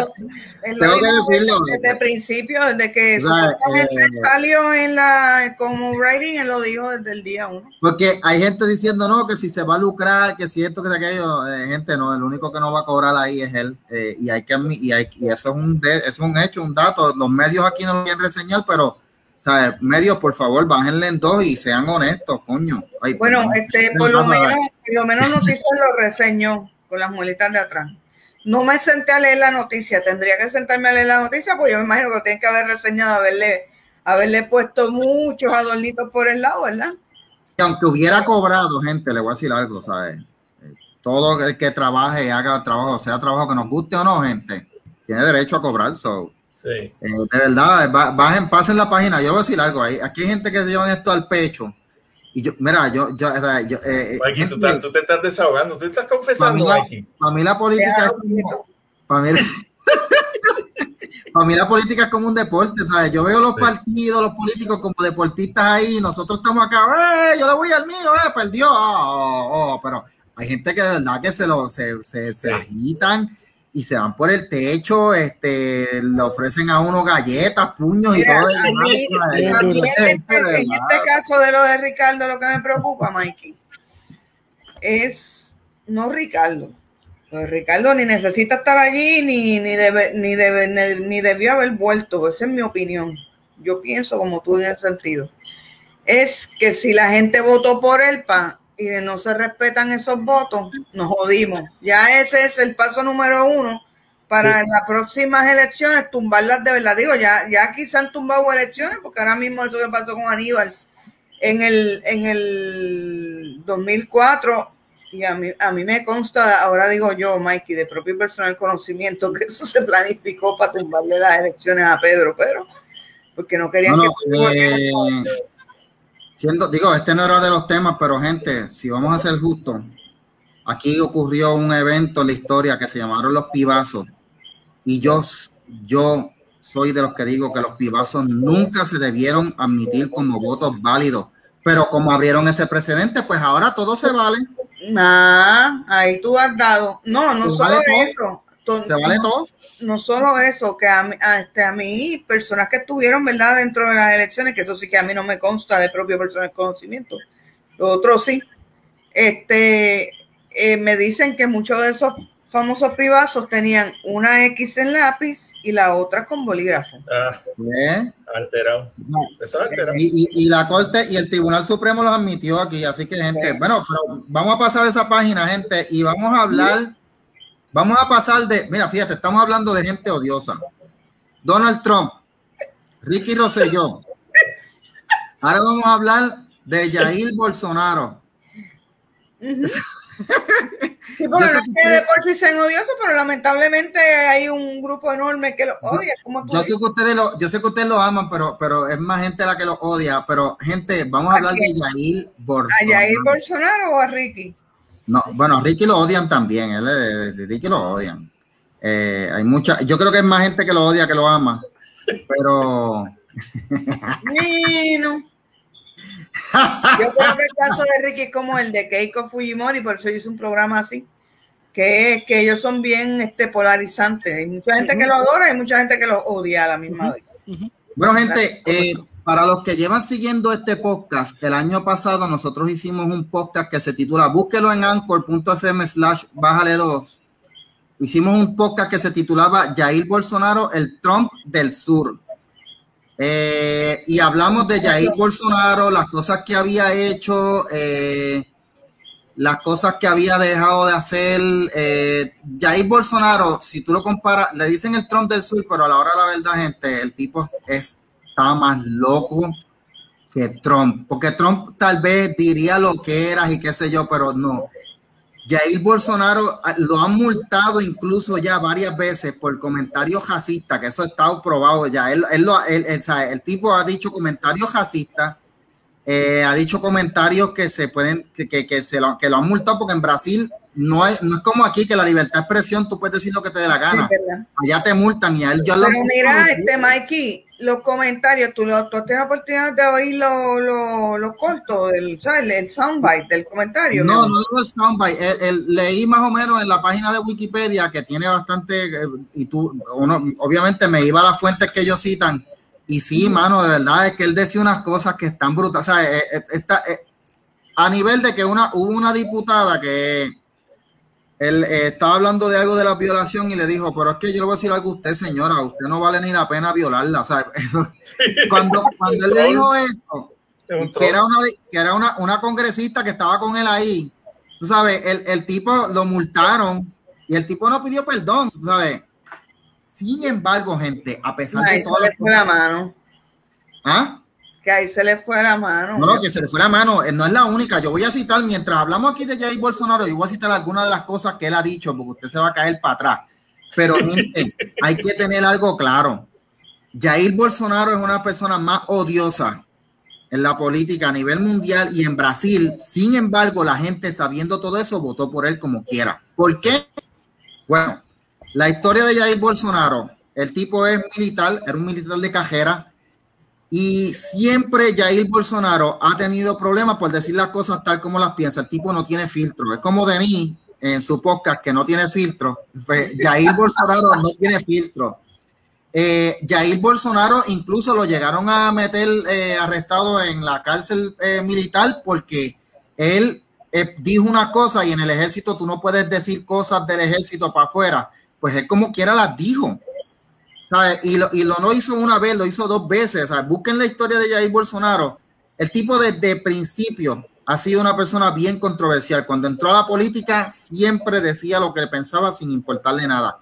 Tengo que decirlo. Desde el principio, desde que supuestamente eh, salió en la como writing, él lo dijo desde el día uno. Porque hay gente diciendo, no, que si se va a lucrar, que si esto, que aquello, eh, gente, no, el único que no va a cobrar ahí es él. eh, y hay que y, hay, y eso es un de- eso es un hecho, un dato. Los medios aquí no lo quieren reseñar, pero ¿sabes? medios, por favor, bájenle en dos y sean honestos, coño. Ay, Bueno, este, ¿Qué por lo menos, por lo menos noticias lo reseñó con las muelitas de atrás. No me senté a leer la noticia, tendría que sentarme a leer la noticia, pues yo me imagino que lo tienen que haber reseñado, haberle, haberle puesto muchos adornitos por el lado, ¿verdad? Y aunque hubiera cobrado, gente, le voy a decir algo, ¿sabes? Todo el que trabaje y haga trabajo, sea trabajo que nos guste o no, gente, tiene derecho a cobrar. So, Sí. Eh, de verdad, bajen, pasen la página. Yo voy a decir algo. Hay, aquí hay gente que se llevan esto al pecho. Y yo, mira, yo, yo, yo eh, Mikey, tú, tú, te estás desahogando, tú te estás confesando, para mí, Para mí la política es como, para mí, para mí la política es como un deporte, ¿sabes? Yo veo los partidos, los políticos como deportistas ahí, nosotros estamos acá, ¡eh! Yo le voy al mío, ¡eh! Perdió, oh, oh, oh, pero hay gente que de verdad que se lo se, se, se agitan y se van por el techo, este, le ofrecen a uno galletas, puños y todo. en, este, en este caso de lo de Ricardo, lo que me preocupa, Mikey, es no Ricardo. Ricardo ni necesita estar allí, ni, ni, debe, ni, debe, ni, debió haber vuelto. Esa es mi opinión. Yo pienso como tú en ese sentido. Es que si la gente votó por él, pa, y no se respetan esos votos, nos jodimos. Ya ese es el paso número uno para las próximas elecciones, tumbarlas de verdad. Digo, ya, ya aquí se han tumbado elecciones, porque ahora mismo eso que pasó con Aníbal en el, en el 2004, y a mí, a mí me consta, ahora digo yo, Mikey, de propio personal conocimiento, que eso se planificó para tumbarle las elecciones a Pedro, pero porque no querían que... Siendo, digo, este no era de los temas, pero gente, si vamos a ser justos, aquí ocurrió un evento en la historia que se llamaron los pibazos. Y yo, yo soy de los que digo que los pibazos nunca se debieron admitir como votos válidos. Pero como abrieron ese precedente, pues ahora todo se vale. Ah, ahí tú has dado. No, no solo eso. Se vale todo no solo eso, que a, a, este, a mí, personas que estuvieron, ¿verdad?, dentro de las elecciones, que eso sí que a mí no me consta de propio personal conocimiento, lo otro sí, este, eh, me dicen que muchos de esos famosos privados tenían una X en lápiz y la otra con bolígrafo. Ah, alterado. Eso alterado. Y, y, la Corte y el Tribunal Supremo los admitió aquí, así que gente, bueno, pero vamos a pasar esa página, gente, y vamos a hablar Vamos a pasar de, mira, fíjate, estamos hablando de gente odiosa. Donald Trump, Ricky Rosselló. Ahora vamos a hablar de Jair Bolsonaro. Sí, porque no es que de por sí sean odiosos, pero lamentablemente hay un grupo enorme que lo odia. yo, sé que ustedes lo, yo sé que ustedes lo aman, pero, pero es más gente la que lo odia. Pero, gente, vamos a, hablar de Jair Bolsonaro. ¿A Jair Bolsonaro o a Ricky? No, bueno, Ricky lo odian también, él, eh, Ricky lo odian. Eh, hay mucha, yo creo que es más gente que lo odia que lo ama, pero. Bueno. Yo creo que el caso de Ricky es como el de Keiko Fujimori, por eso hice un programa así, que es que ellos son bien este, polarizantes. Hay mucha gente que lo adora y mucha gente que lo odia a la misma vez. Bueno, gente, eh, para los que llevan siguiendo este podcast, el año pasado nosotros hicimos un podcast que se titula Búsquelo en anchor.fm slash bájale 2. Hicimos un podcast que se titulaba Jair Bolsonaro, el Trump del Sur. Eh, y hablamos de Jair Bolsonaro, las cosas que había hecho, eh, las cosas que había dejado de hacer. Eh, Jair Bolsonaro, si tú lo comparas, le dicen el Trump del Sur, pero a la hora de la verdad, gente, el tipo es estaba más loco que Trump, porque Trump tal vez diría lo que era y qué sé yo, pero no. Jair Bolsonaro ah, lo han multado incluso ya varias veces por comentarios racistas, que eso está probado ya. Él, él, él, el tipo ha dicho comentarios racistas, eh, ha dicho comentarios que se pueden, que, que, que, se lo, que lo han multado porque en Brasil no, hay, no es como aquí que la libertad de expresión tú puedes decir lo que te dé la gana. Allá te multan y a él yo Pero mira, este Mikey, los comentarios, tú, lo, tú tienes la oportunidad de oír lo, lo, lo corto, del, ¿sabes? el soundbite del comentario. No, no, no es soundbite. leí más o menos en la página de Wikipedia que tiene bastante, eh, y tú, uno, obviamente me iba a las fuentes que ellos citan, y sí, mano, de verdad es que él decía unas cosas que están brutales. O sea, eh, eh, a nivel de que una, hubo una diputada que él eh, estaba hablando de algo de la violación y le dijo, pero es que yo le voy a decir algo a usted, señora, usted no vale ni la pena violarla. Cuando, cuando él le dijo eso, que era, una, que era una, una, congresista que estaba con él ahí, tú sabes, el, el, tipo lo multaron y el tipo no pidió perdón, tú sabes. Sin embargo, gente, a pesar de todo... la mano. ¿Ah? Que ahí se le fue la mano. No, no, que se le fue la mano, eh, no es la única. Yo voy a citar, mientras hablamos aquí de Jair Bolsonaro, yo voy a citar algunas de las cosas que él ha dicho, porque usted se va a caer para atrás. Pero, gente, hay que tener algo claro. Jair Bolsonaro es una persona más odiosa en la política a nivel mundial y en Brasil. Sin embargo, la gente sabiendo todo eso votó por él como quiera. ¿Por qué? Bueno, la historia de Jair Bolsonaro, el tipo es militar, era un militar de cajera y siempre Jair Bolsonaro ha tenido problemas por decir las cosas tal como las piensa. El tipo no tiene filtro. Es como Denis en su podcast que no tiene filtro. Jair Bolsonaro no tiene filtro. Eh, Jair Bolsonaro incluso lo llegaron a meter eh, arrestado en la cárcel eh, militar porque él eh, dijo una cosa y en el ejército tú no puedes decir cosas del ejército para afuera. Pues él como quiera las dijo. Y, lo, y lo no hizo una vez, lo hizo dos veces. Busquen la historia de Jair Bolsonaro. El tipo desde principio ha sido una persona bien controversial. Cuando entró a la política siempre decía lo que pensaba sin importarle nada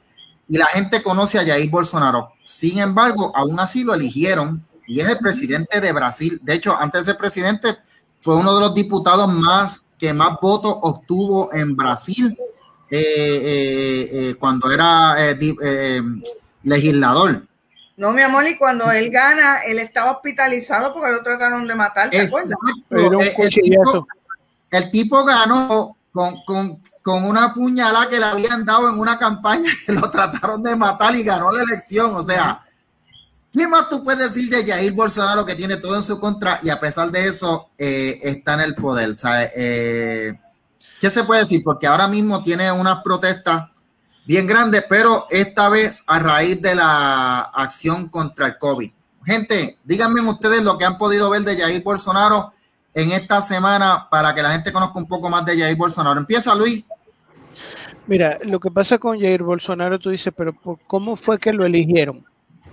y la gente conoce a Jair Bolsonaro. Sin embargo, aún así lo eligieron y es el presidente de Brasil. De hecho, antes de ser presidente, fue uno de los diputados más que más votos obtuvo en Brasil eh, eh, eh, cuando era legislador. No, mi amor, y cuando él gana, él estaba hospitalizado porque lo trataron de matar, ¿te acuerdas? El tipo, el tipo ganó con, con con una puñalada que le habían dado en una campaña que lo trataron de matar y ganó la elección. O sea, ¿qué más tú puedes decir de Jair Bolsonaro que tiene todo en su contra y a pesar de eso eh, está en el poder? Eh, ¿Qué se puede decir? Porque ahora mismo tiene unas protestas bien grandes, pero esta vez a raíz de la acción contra el COVID. Gente, díganme ustedes lo que han podido ver de Jair Bolsonaro en esta semana para que la gente conozca un poco más de Jair Bolsonaro. Empieza Luis. Mira, lo que pasa con Jair Bolsonaro, tú dices, pero ¿cómo fue que lo eligieron?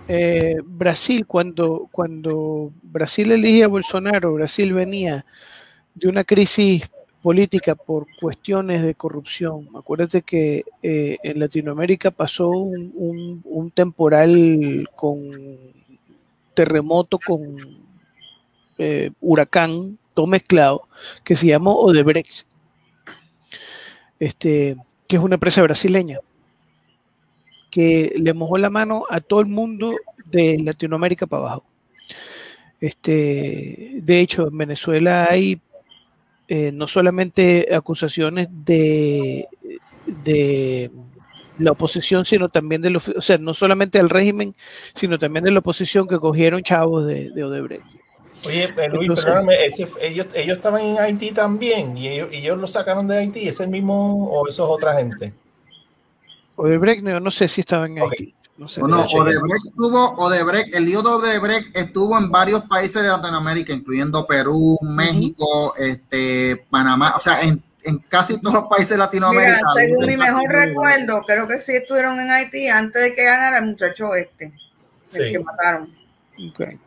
Eh, Brasil, cuando, cuando Brasil elige a Bolsonaro, Brasil venía de una crisis política por cuestiones de corrupción. Acuérdate que eh, en Latinoamérica pasó un, temporal con terremoto, con eh, huracán, todo mezclado, que se llamó Odebrecht. Este, que es una empresa brasileña, que le mojó la mano a todo el mundo de Latinoamérica para abajo. Este, de hecho, en Venezuela hay eh, no solamente acusaciones de, de la oposición, sino también de los, o sea, no solamente del régimen, sino también de la oposición que cogieron chavos de, de Odebrecht. Oye, eh, Luis, perdóname, ellos, ellos estaban en Haití también y ellos, ellos lo sacaron de Haití, ¿es el mismo o eso es otra gente? Odebrecht, no, no sé si estaban en Haití. No, sé, no Odebrecht estuvo, Odebrecht, el lío de Odebrecht estuvo en varios países de Latinoamérica, incluyendo Perú, México, este, Panamá, o sea, en, en, casi todos los países de Latinoamérica. Mira, según mi mejor recuerdo, creo que sí estuvieron en Haití antes de que ganara el muchacho este, el que mataron. Okay.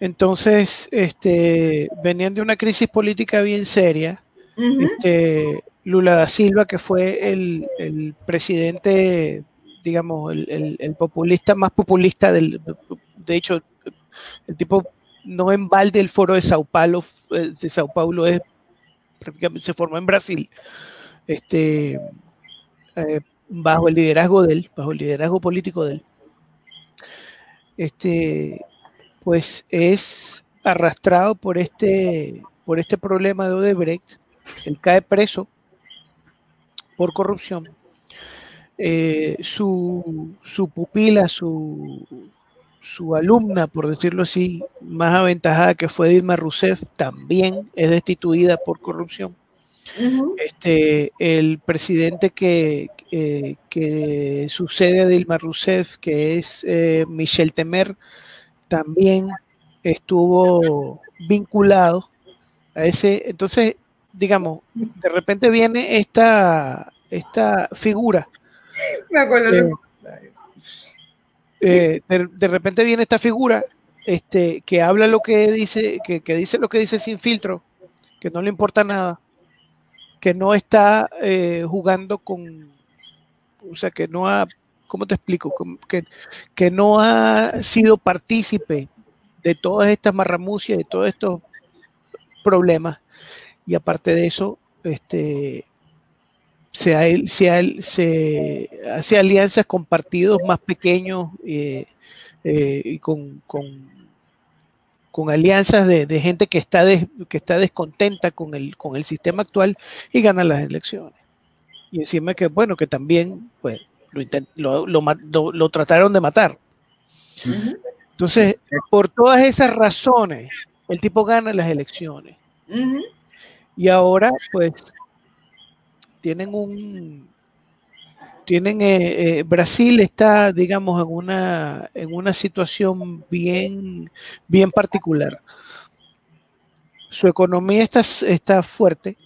Entonces, este, venían de una crisis política bien seria. este, Lula da Silva, que fue el, presidente, digamos, el, populista más populista del, de hecho, el tipo no en balde el foro de Sao Paulo, eh, de Sao Paulo es prácticamente se formó en Brasil, este, eh, bajo el liderazgo de él, bajo el liderazgo político de él. Este, pues es arrastrado por este, por este problema de Odebrecht. Él cae preso por corrupción. Eh, su, pupila, su, su alumna, por decirlo así, más aventajada que fue Dilma Rousseff, también es destituida por corrupción. este, el presidente que, que, sucede a Dilma Rousseff, que es eh, Michel Temer, también estuvo vinculado a ese. Entonces, digamos, de repente viene esta, esta figura. Me acuerdo. Eh, de, repente viene esta figura este, que habla lo que dice, que, dice lo que dice sin filtro, que no le importa nada, que no está eh, jugando con, o sea, que no ha ¿cómo te explico? Que, que no ha sido partícipe de todas estas marramucias, de todos estos problemas. Y aparte de eso, este, se, hace alianzas con partidos más pequeños, eh, eh, y con, con, alianzas de, gente que está, que está descontenta con el, con el sistema actual y gana las elecciones. Y encima que, bueno, que también pues, lo, lo, trataron de matar. Entonces, por todas esas razones, el tipo gana las elecciones. Y ahora, pues, tienen un, tienen eh, eh, Brasil está digamos en una en una situación bien bien particular. Su economía está está fuerte.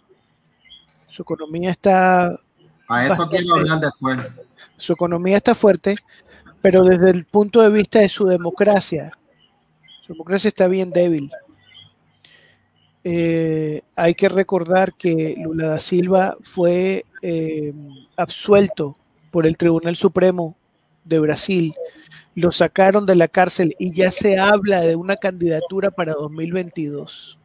Su economía está a eso quiero hablar después. Su economía está fuerte pero desde el punto de vista de su democracia su democracia está bien débil eh, hay que recordar que Lula da Silva fue absuelto por el Tribunal Supremo de Brasil, lo sacaron de la cárcel y ya se habla de una candidatura para 2022.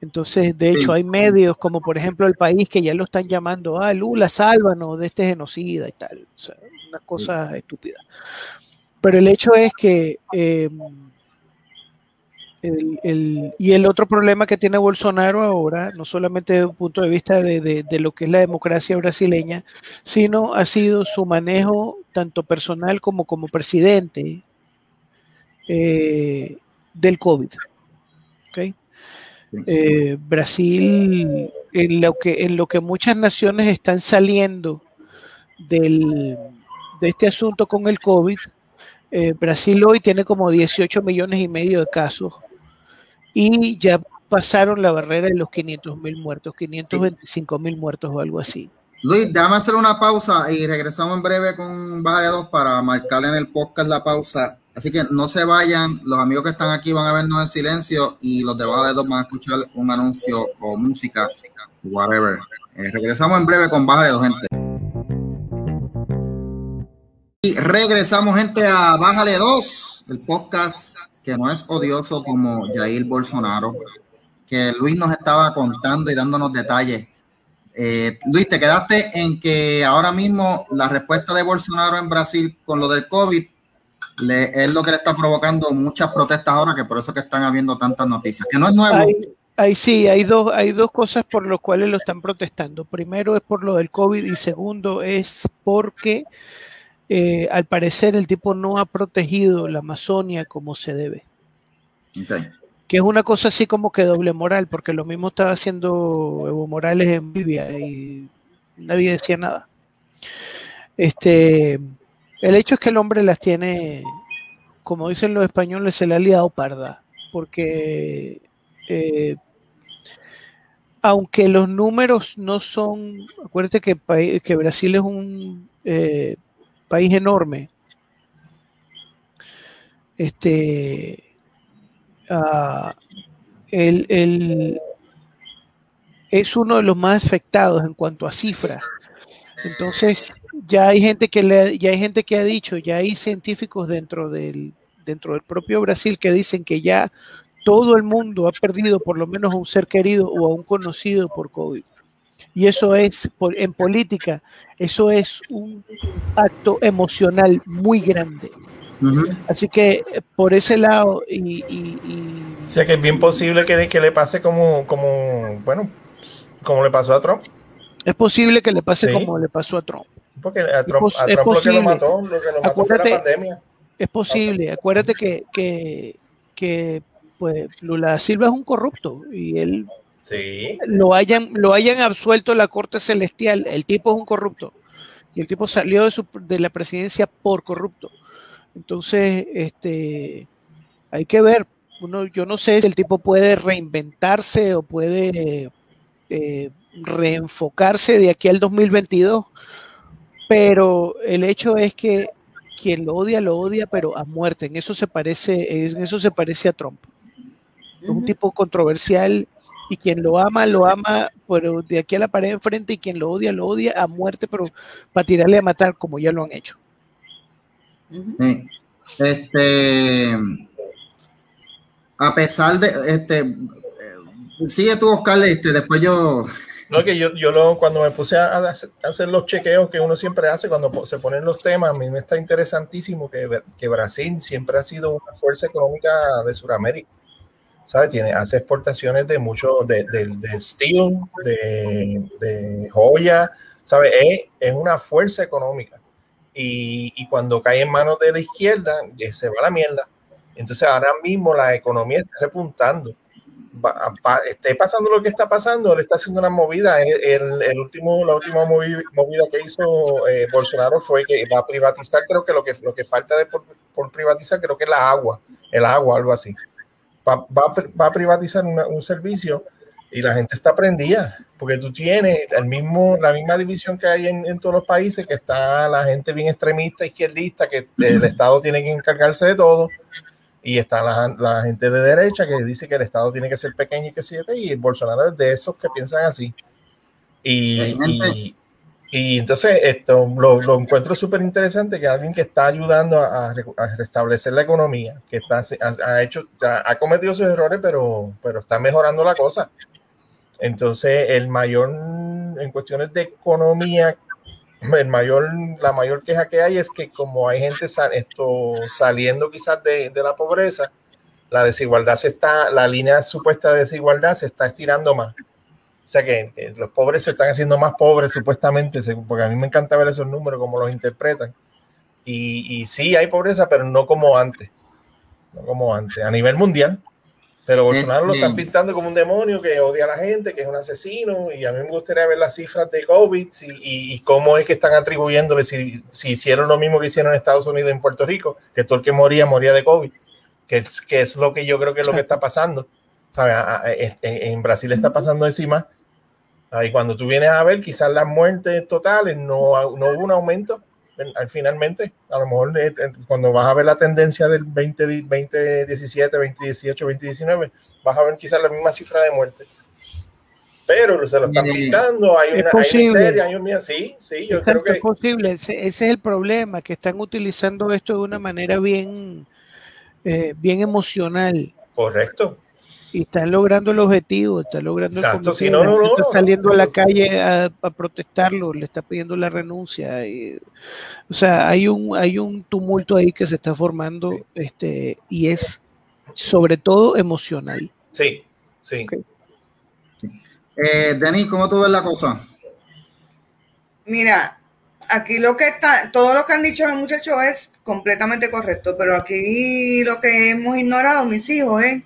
Entonces, de hecho, hay medios como por ejemplo el país que ya lo están llamando, ah, Lula, sálvanos de este genocida y tal. O sea, una cosa estúpida. Pero el hecho es que eh, y el otro problema que tiene Bolsonaro ahora, no solamente desde un punto de vista de, lo que es la democracia brasileña, sino ha sido su manejo tanto personal como como presidente eh, del COVID. Eh, Brasil, en lo, que, en lo que muchas naciones están saliendo del, de este asunto con el COVID, eh, Brasil hoy tiene como 18 millones y medio de casos y ya pasaron la barrera de los 500 mil muertos, 525 mil muertos o algo así. Luis, déjame hacer una pausa y regresamos en breve con 2 para marcar en el podcast la pausa. Así que no se vayan, los amigos que están aquí van a vernos en silencio y los de Baja 2 van a escuchar un anuncio o música, whatever. Eh, regresamos en breve con Baja 2, gente. Y regresamos, gente, a Bájale 2, el podcast que no es odioso como Jair Bolsonaro, que Luis nos estaba contando y dándonos detalles. Eh, Luis, te quedaste en que ahora mismo la respuesta de Bolsonaro en Brasil con lo del COVID es lo que le está provocando muchas protestas ahora, que por eso que están habiendo tantas noticias, que no es nuevo. Ahí sí, hay dos, hay dos cosas por las cuales lo están protestando. Primero es por lo del COVID y segundo es porque eh, al parecer el tipo no ha protegido la Amazonia como se debe. Que es una cosa así como que doble moral, porque lo mismo estaba haciendo Evo Morales en Libia y nadie decía nada. Este, el hecho es que el hombre las tiene, como dicen los españoles, se le ha liado parda, porque eh, aunque los números no son, acuérdate que, que Brasil es un eh, país enorme, este, uh, el, es uno de los más afectados en cuanto a cifras. Entonces, ya hay gente que le, ya hay gente que ha dicho, ya hay científicos dentro del, dentro del propio Brasil que dicen que ya todo el mundo ha perdido por lo menos a un ser querido o a un conocido por COVID. Y eso es, en política, eso es un acto emocional muy grande. Así que eh, por ese lado, y, O sea que es bien posible que, que, le pase como, como, bueno, como le pasó a Trump. Es posible que le pase como le pasó a Trump. Porque a Trump, a Trump lo que lo mató, lo que lo mató fue la pandemia. Es posible, acuérdate que, que, que pues Lula Silva es un corrupto y él lo hayan, lo hayan absuelto la Corte Celestial, el tipo es un corrupto. Y el tipo salió de, su, de la presidencia por corrupto. Entonces, este, hay que ver. Uno, yo no sé si el tipo puede reinventarse o puede eh, reenfocarse de aquí al 2022, pero el hecho es que quien lo odia, lo odia, pero a muerte. En eso se parece, en eso se parece a Trump. Es un tipo controversial y quien lo ama, lo ama, pero de aquí a la pared enfrente, y quien lo odia, lo odia a muerte, pero para tirarle a matar, como ya lo han hecho. Este, a pesar de, este, sigue tú, Oscar, este, después yo, No, que yo, yo lo, cuando me puse a, hacer los chequeos que uno siempre hace cuando se ponen los temas, a mí me está interesantísimo que, que Brasil siempre ha sido una fuerza económica de Sudamérica. ¿Sabe? Tiene, hace exportaciones de mucho, de, de, steel, de, de joya, ¿sabe? Es, es, una fuerza económica. Y, y, cuando cae en manos de la izquierda, se va la mierda. Entonces ahora mismo la economía está repuntando esté pasando lo que está pasando, él está haciendo una movida. El, el último, la última movida que hizo eh, Bolsonaro fue que va a privatizar, creo que lo que, lo que falta de por, privatizar, creo que es la agua, el agua, algo así. Va, va, a privatizar un servicio y la gente está prendida, porque tú tienes el mismo, la misma división que hay en, todos los países, que está la gente bien extremista, izquierdista, que el Estado tiene que encargarse de todo y está la, gente de derecha que dice que el Estado tiene que ser pequeño y que sí, y Bolsonaro es de esos que piensan así. Entonces esto lo, lo encuentro súper interesante que alguien que está ayudando a, a, restablecer la economía, que está, ha, hecho, ha cometido sus errores, pero, pero está mejorando la cosa. Entonces, el mayor en cuestiones de economía el mayor, la mayor queja que hay es que como hay gente esto, saliendo quizás de, de, la pobreza, la desigualdad se está, la línea supuesta de desigualdad se está estirando más. O sea que, los pobres se están haciendo más pobres supuestamente, porque a mí me encanta ver esos números, como los interpretan. Y, y sí hay pobreza, pero no como antes. No como antes, a nivel mundial. Pero Bolsonaro lo están pintando como un demonio que odia a la gente, que es un asesino, y a mí me gustaría ver las cifras de COVID y, cómo es que están atribuyéndole, si, si, hicieron lo mismo que hicieron en Estados Unidos y en Puerto Rico, que todo el que moría, moría de COVID, que es, que es lo que yo creo que es lo que está pasando. ¿Sabe? En Brasil está pasando encima. Y cuando tú vienes a ver, quizás las muertes totales no, no hubo un aumento, finalmente, a lo mejor eh, cuando vas a ver la tendencia del 20, 2017, 2018, 2019, vas a ver quizás la misma cifra de muerte. Pero se lo están pintando, hay una, posible. hay una sí, sí, yo creo que es posible, ese, es el problema, que están utilizando esto de una manera bien, eh, bien emocional. Correcto y están logrando el objetivo, están logrando el si no, no, está saliendo a la calle a, protestarlo, le está pidiendo la renuncia. Y, o sea, hay un, hay un tumulto ahí que se está formando este, y es sobre todo emocional. Sí, sí. Eh, Denis, ¿cómo tú ves la cosa? Mira, aquí lo que está, todo lo que han dicho los muchachos es completamente correcto, pero aquí lo que hemos ignorado, mis hijos, es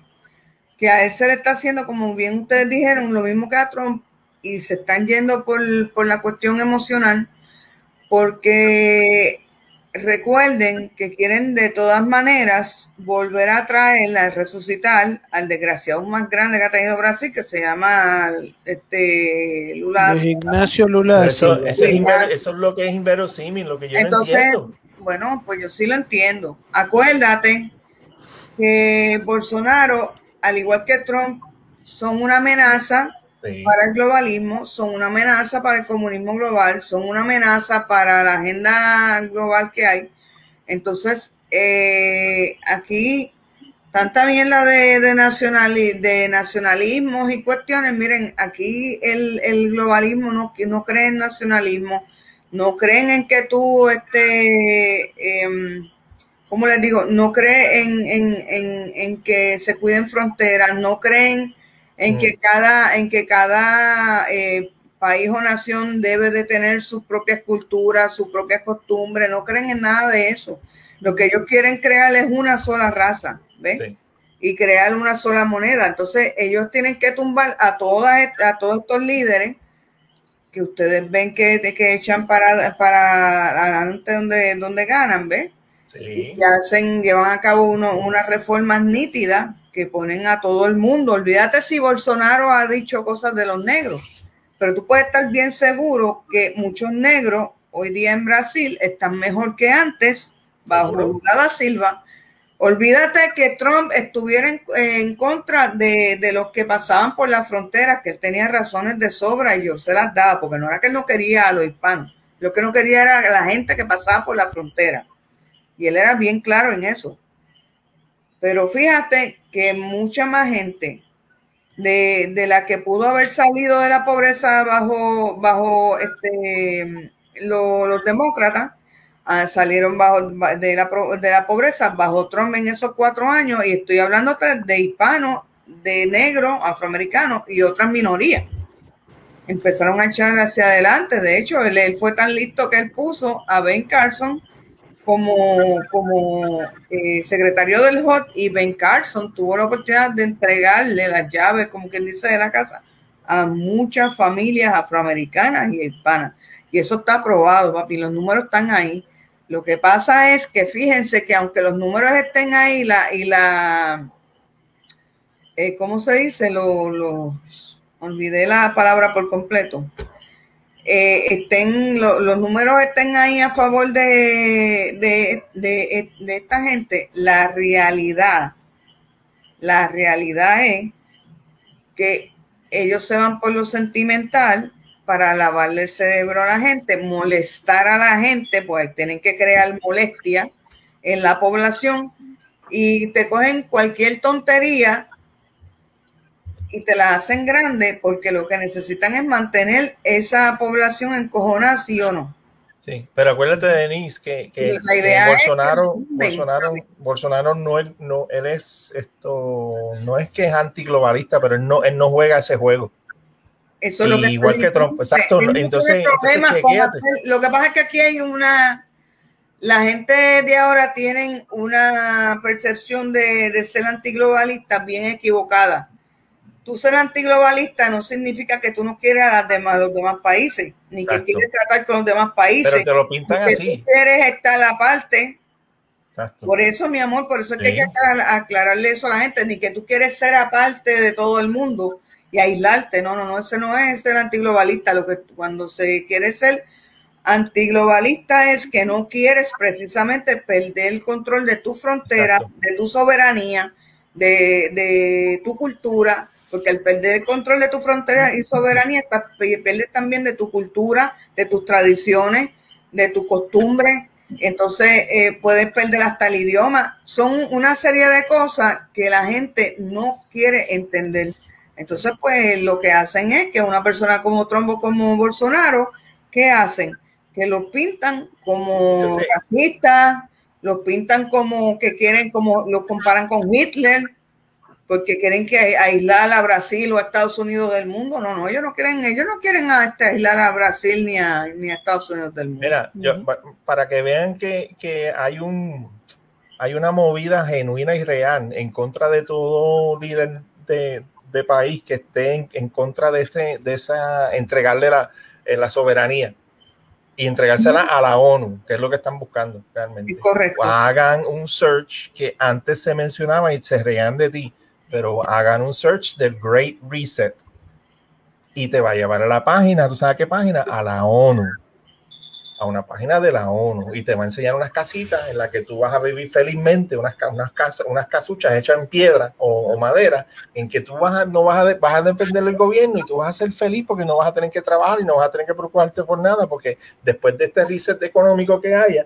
que a él se le está haciendo, como bien ustedes dijeron, lo mismo que a Trump, y se están yendo por, la cuestión emocional, porque recuerden que quieren de todas maneras volver a traer, a resucitar al desgraciado más grande que ha tenido Brasil, que se llama este Lula. Ignacio Lula. Eso, eso, es lo que es inverosímil, lo que yo Entonces, bueno, pues yo sí lo entiendo. Acuérdate que Bolsonaro al igual que Trump, son una amenaza para el globalismo, son una amenaza para el comunismo global, son una amenaza para la agenda global que hay. Entonces, eh, aquí, tanta bien la de, de, de nacionalismos y cuestiones, miren, aquí el, el globalismo no, no cree en nacionalismo, no creen en que tú, este, em, como les digo, no creen en, que se cuiden fronteras, no creen en que cada, en que cada eh, país o nación debe de tener sus propias culturas, sus propias costumbres, no creen en nada de eso. Lo que ellos quieren crear es una sola raza, ¿ves? Y crear una sola moneda. Entonces, ellos tienen que tumbar a todas a todos estos líderes que ustedes ven que, que echan para, para adelante donde, donde ganan, ¿ves? Y hacen, llevan a cabo uno, unas reformas nítidas que ponen a todo el mundo. Olvídate si Bolsonaro ha dicho cosas de los negros, pero tú puedes estar bien seguro que muchos negros hoy día en Brasil están mejor que antes bajo Lula da Silva. Olvídate que Trump estuviera en, contra de, de, los que pasaban por las fronteras, que él tenía razones de sobra y yo se las daba, porque no era que él no quería a los hispanos, lo que no quería era la gente que pasaba por la frontera. Y él era bien claro en eso. Pero fíjate que mucha más gente de, de, la que pudo haber salido de la pobreza bajo, bajo este, los demócratas, ah, salieron bajo, de, la, de la pobreza bajo Trump en esos cuatro años, y estoy hablando de hispanos, de negros, afroamericanos y otras minorías. Empezaron a echar hacia adelante. De hecho, él, él fue tan listo que él puso a Ben Carson como, como eh, secretario del HOT y Ben Carson tuvo la oportunidad de entregarle las llaves, como quien dice, de la casa a muchas familias afroamericanas y hispanas. Y eso está aprobado, papi, los números están ahí. Lo que pasa es que fíjense que aunque los números estén ahí la, y la, eh, ¿cómo se dice? Lo, lo, olvidé la palabra por completo eh, estén los números estén ahí a favor de, de, esta gente, la realidad, la realidad es que ellos se van por lo sentimental para lavarle el cerebro a la gente, molestar a la gente, pues tienen que crear molestia en la población y te cogen cualquier tontería y te la hacen grande porque lo que necesitan es mantener esa población encojonada, sí o no. Sí, pero acuérdate, Denise, que, que, Bolsonaro, Bolsonaro, Bolsonaro no, él, no, él es esto, no es que es antiglobalista, pero él no, él no juega ese juego. Eso es lo que igual que Trump, exacto. Entonces, lo que pasa es que aquí hay una, la gente de ahora tienen una percepción de, de ser antiglobalista bien equivocada tú ser antiglobalista no significa que tú no quieras a, demás, los demás países, ni que quieres tratar con los demás países. Pero te lo pintan así. Tú quieres estar aparte. Exacto. Por eso, mi amor, por eso es que hay que aclararle eso a la gente, ni que tú quieres ser aparte de todo el mundo y aislarte. No, no, no, ese no es ser antiglobalista. Lo que cuando se quiere ser antiglobalista es que no quieres precisamente perder el control de tu frontera, de tu soberanía, de, de tu cultura, porque al perder el control de tu frontera y soberanía, pierdes también de tu cultura, de tus tradiciones, de tus costumbres, entonces eh, puedes perder hasta el idioma. Son una serie de cosas que la gente no quiere entender. Entonces, pues lo que hacen es que una persona como Trump como Bolsonaro, ¿qué hacen? Que los pintan como racistas, los pintan como que quieren, como los comparan con Hitler, porque quieren que aislar a Brasil o a Estados Unidos del mundo. No, no, ellos no quieren, ellos no quieren a este, aislar a Brasil ni a, ni a Estados Unidos del mundo. Mira, yo, para que vean que, que, hay un hay una movida genuina y real en contra de todo líder de, de país que esté en, contra de ese, de esa entregarle la, eh, la soberanía y entregársela a la ONU, que es lo que están buscando realmente. Correcto. hagan un search que antes se mencionaba y se reían de ti pero hagan un search del Great Reset y te va a llevar a la página, ¿tú sabes qué página? A la ONU, a una página de la ONU. Y te va a enseñar unas casitas en las que tú vas a vivir felizmente, unas, casas, unas casuchas hechas en piedra o, madera, en que tú vas no vas a, vas a depender del gobierno y tú vas a ser feliz porque no vas a tener que trabajar y no vas a tener que preocuparte por nada, porque después de este reset económico que haya,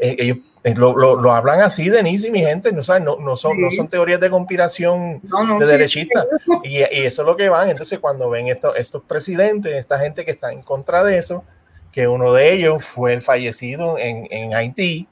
eh, ellos eh, lo, lo, hablan así, Denise y mi gente, no, ¿sabes? no, no, son, no son teorías de conspiración de derechistas. Y, y, eso es lo que van. Entonces, cuando ven estos, estos presidentes, esta gente que está en contra de eso, que uno de ellos fue el fallecido en, en Haití,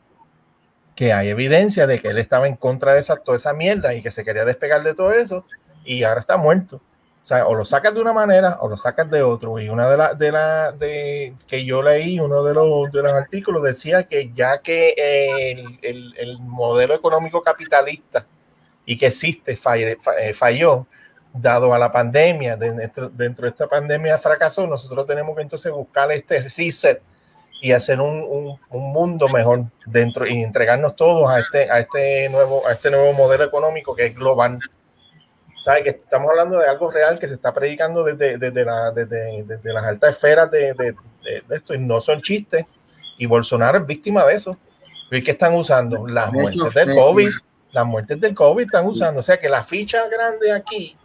que hay evidencia de que él estaba en contra de esa, toda esa mierda y que se quería despegar de todo eso, y ahora está muerto. O sea, o lo sacas de una manera o lo sacas de otro. Y una de las de la de que yo leí, uno de los, de los artículos decía que ya que el, el, el modelo económico capitalista y que existe eh, falló, dado a la pandemia, dentro, dentro, de esta pandemia fracasó, nosotros tenemos que entonces buscar este reset y hacer un, un, un, mundo mejor dentro y entregarnos todos a este, a este nuevo, a este nuevo modelo económico que es global que estamos hablando de algo real que se está predicando desde, desde, la, desde, desde las altas esferas de, de, de, esto y no son chistes. Y Bolsonaro es víctima de eso. ¿Y qué están usando? Las muertes del COVID. Las muertes del COVID están usando. O sea que la ficha grande aquí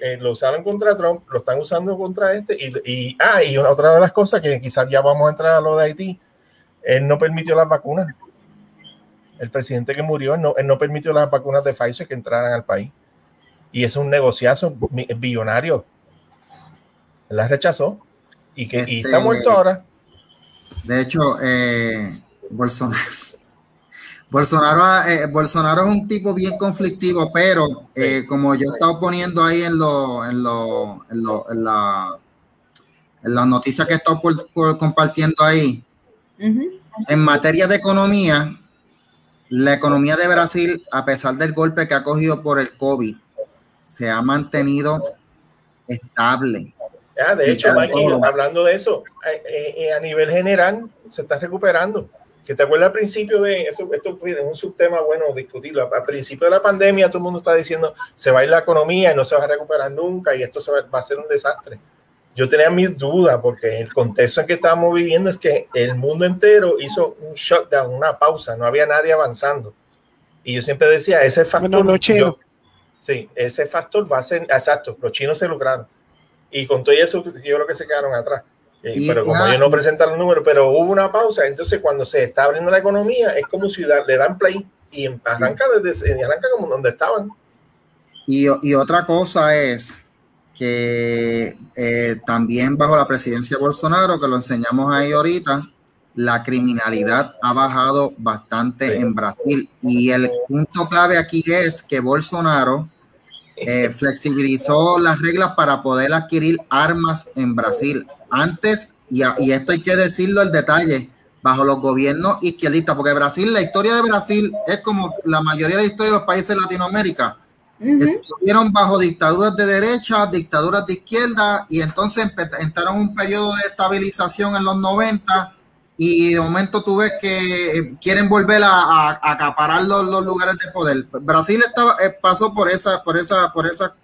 eh, lo usaron contra Trump, lo están usando contra este. Y, y, ah, y una, otra de las cosas que quizás ya vamos a entrar a lo de Haití, él no permitió las vacunas. El presidente que murió, no, él no permitió las vacunas de Pfizer que entraran al país y es un negociazo billonario. La rechazó y, que, y está este, muerto ahora. De hecho, eh, Bolsonaro, Bolsonaro, eh, Bolsonaro es un tipo bien conflictivo, pero eh, como yo he estado poniendo ahí en, lo, en, lo, en, lo, en la en las noticias que he estado compartiendo ahí, en materia de economía, la economía de Brasil, a pesar del golpe que ha cogido por el COVID, se ha mantenido estable. Ya, de hecho, hablando de eso, eh, eh, a nivel general se está recuperando. Que te acuerdas al principio de eso, esto es un subtema bueno discutirlo. Al principio de la pandemia, todo el mundo está diciendo se va a ir la economía y no se va a recuperar nunca y esto se va, va a ser un desastre. Yo tenía mis dudas porque el contexto en que estábamos viviendo es que el mundo entero hizo un shutdown, una pausa, no había nadie avanzando. Y yo siempre decía, ese factor. Sí, ese factor va a ser, exacto, los chinos se lograron. Y con todo eso, yo creo que se quedaron atrás. pero como ellos no presentan los números, pero hubo una pausa, entonces cuando se está abriendo la economía, es como si le dan play y arranca, desde, arranca como donde estaban. Y, y otra cosa es que eh, también bajo la presidencia de Bolsonaro, que lo enseñamos ahí ahorita, la criminalidad ha bajado bastante en Brasil. Y el punto clave aquí es que Bolsonaro eh, flexibilizó las reglas para poder adquirir armas en Brasil. Antes, y, y esto hay que decirlo el detalle, bajo los gobiernos izquierdistas, porque Brasil, la historia de Brasil es como la mayoría de la historia de los países de Latinoamérica. Estuvieron bajo dictaduras de derecha, dictaduras de izquierda, y entonces entraron un periodo de estabilización en los 90 y de momento tú ves que eh, quieren volver a, acaparar los, lugares de poder. Brasil estaba, eh, pasó por esa, por esa, por esa,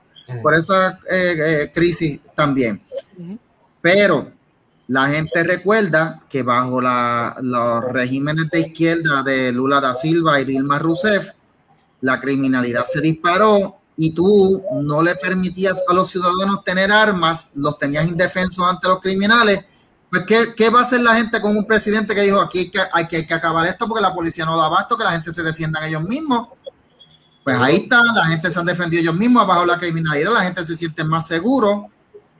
por esa eh, crisis también. Pero la gente recuerda que bajo los regímenes de izquierda de Lula da Silva y Dilma Rousseff, la criminalidad se disparó y tú no le permitías a los ciudadanos tener armas, los tenías indefensos ante los criminales pues, ¿qué, va a hacer la gente con un presidente que dijo aquí que hay, que hay que acabar esto porque la policía no da abasto, que la gente se defiendan ellos mismos? Pues ahí está, la gente se han defendido ellos mismos bajo la criminalidad, la gente se siente más seguro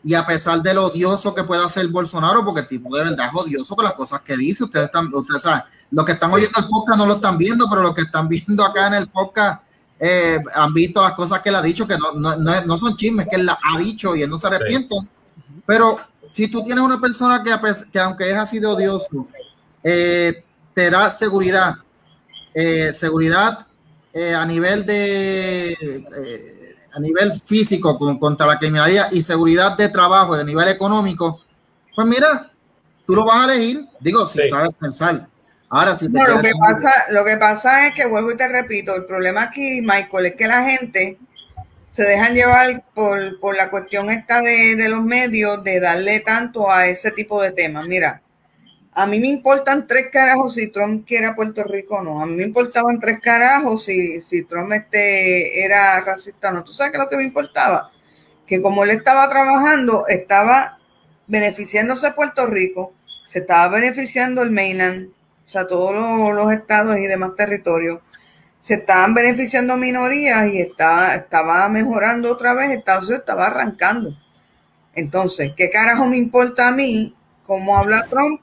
y a pesar de lo odioso que pueda hacer Bolsonaro, porque el tipo de verdad es odioso con las cosas que dice, ustedes están, ustedes saben, los que están oyendo el podcast no lo están viendo, pero los que están viendo acá en el podcast eh, han visto las cosas que él ha dicho, que no, no, no, son chismes, que él ha dicho y él no se arrepiente. Pero si tú tienes una persona que, que aunque es así de odioso, eh, te da seguridad, eh, seguridad eh, a nivel de a nivel físico contra la criminalidad y seguridad de trabajo a nivel económico, pues mira, tú lo vas a elegir, digo, si sabes pensar. Ahora, si te lo, que pasa, lo que pasa es que, vuelvo y te repito, el problema aquí, Michael, es que la gente se dejan llevar por, por la cuestión esta de, de, los medios de darle tanto a ese tipo de temas. Mira, a mí me importan tres carajos si Trump quiere a Puerto Rico o no. A mí me importaban tres carajos si, si Trump este era racista o no. ¿Tú sabes qué es lo que me importaba? Que como él estaba trabajando, estaba beneficiándose Puerto Rico, se estaba beneficiando el mainland, o sea, todos los, los estados y demás territorios se estaban beneficiando minorías y estaba, estaba mejorando otra vez, Estados Unidos estaba arrancando. Entonces, ¿qué carajo me importa a mí cómo habla Trump?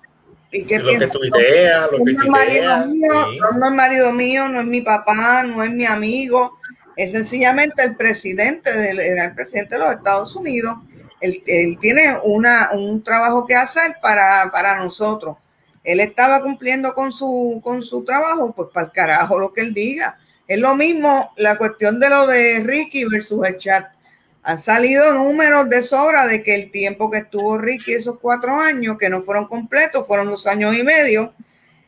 ¿Y qué lo que tu idea, lo que tu idea. Trump no es marido mío, no es mi papá, no es mi amigo, es sencillamente el presidente, del, el presidente de los Estados Unidos. Él, él tiene una, un trabajo que hacer para, para nosotros él estaba cumpliendo con su, con su trabajo, pues para el carajo lo que él diga. Es lo mismo la cuestión de lo de Ricky versus el chat. Han salido números de sobra de que el tiempo que estuvo Ricky, esos cuatro años, que no fueron completos, fueron dos años y medio,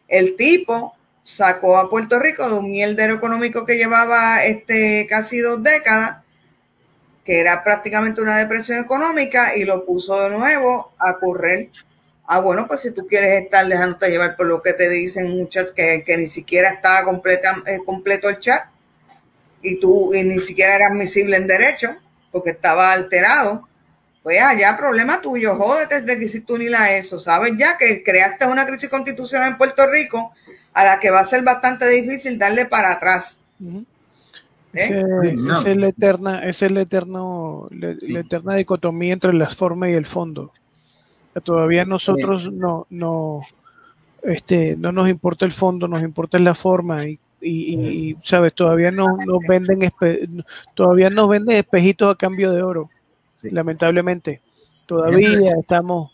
el tipo sacó a Puerto Rico de un mierdero económico que llevaba este casi dos décadas, que era prácticamente una depresión económica, y lo puso de nuevo a correr Ah, bueno, pues si tú quieres estar dejándote llevar por lo que te dicen un chat que, ni siquiera estaba completa, eh, completo el chat y tú y ni siquiera era admisible en derecho porque estaba alterado, pues allá problema tuyo, jódete de que si tú ni la eso, sabes ya que creaste una crisis constitucional en Puerto Rico a la que va a ser bastante difícil darle para atrás. ¿Eh? Esa es la eterna, es el eterno, la, eterna dicotomía entre las formas y el fondo. Todavía nosotros no, no, este, no nos importa el fondo, nos importa la forma y, y, sabes, todavía no nos venden todavía nos venden espejitos a cambio de oro, lamentablemente. Todavía estamos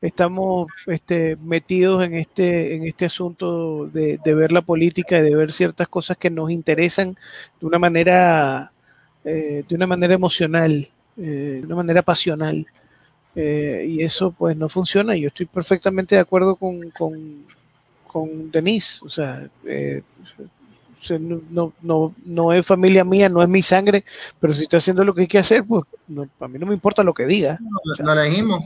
estamos este, metidos en este, en este asunto de, ver la política y de ver ciertas cosas que nos interesan de una manera, eh, de una manera emocional, eh, de una manera pasional. Eh, y eso pues no funciona. Yo estoy perfectamente de acuerdo con, con, con Denise. O sea, no, no, no, es familia mía, no es mi sangre, pero si está haciendo lo que hay que hacer, pues a mí no me importa lo que diga. lo elegimos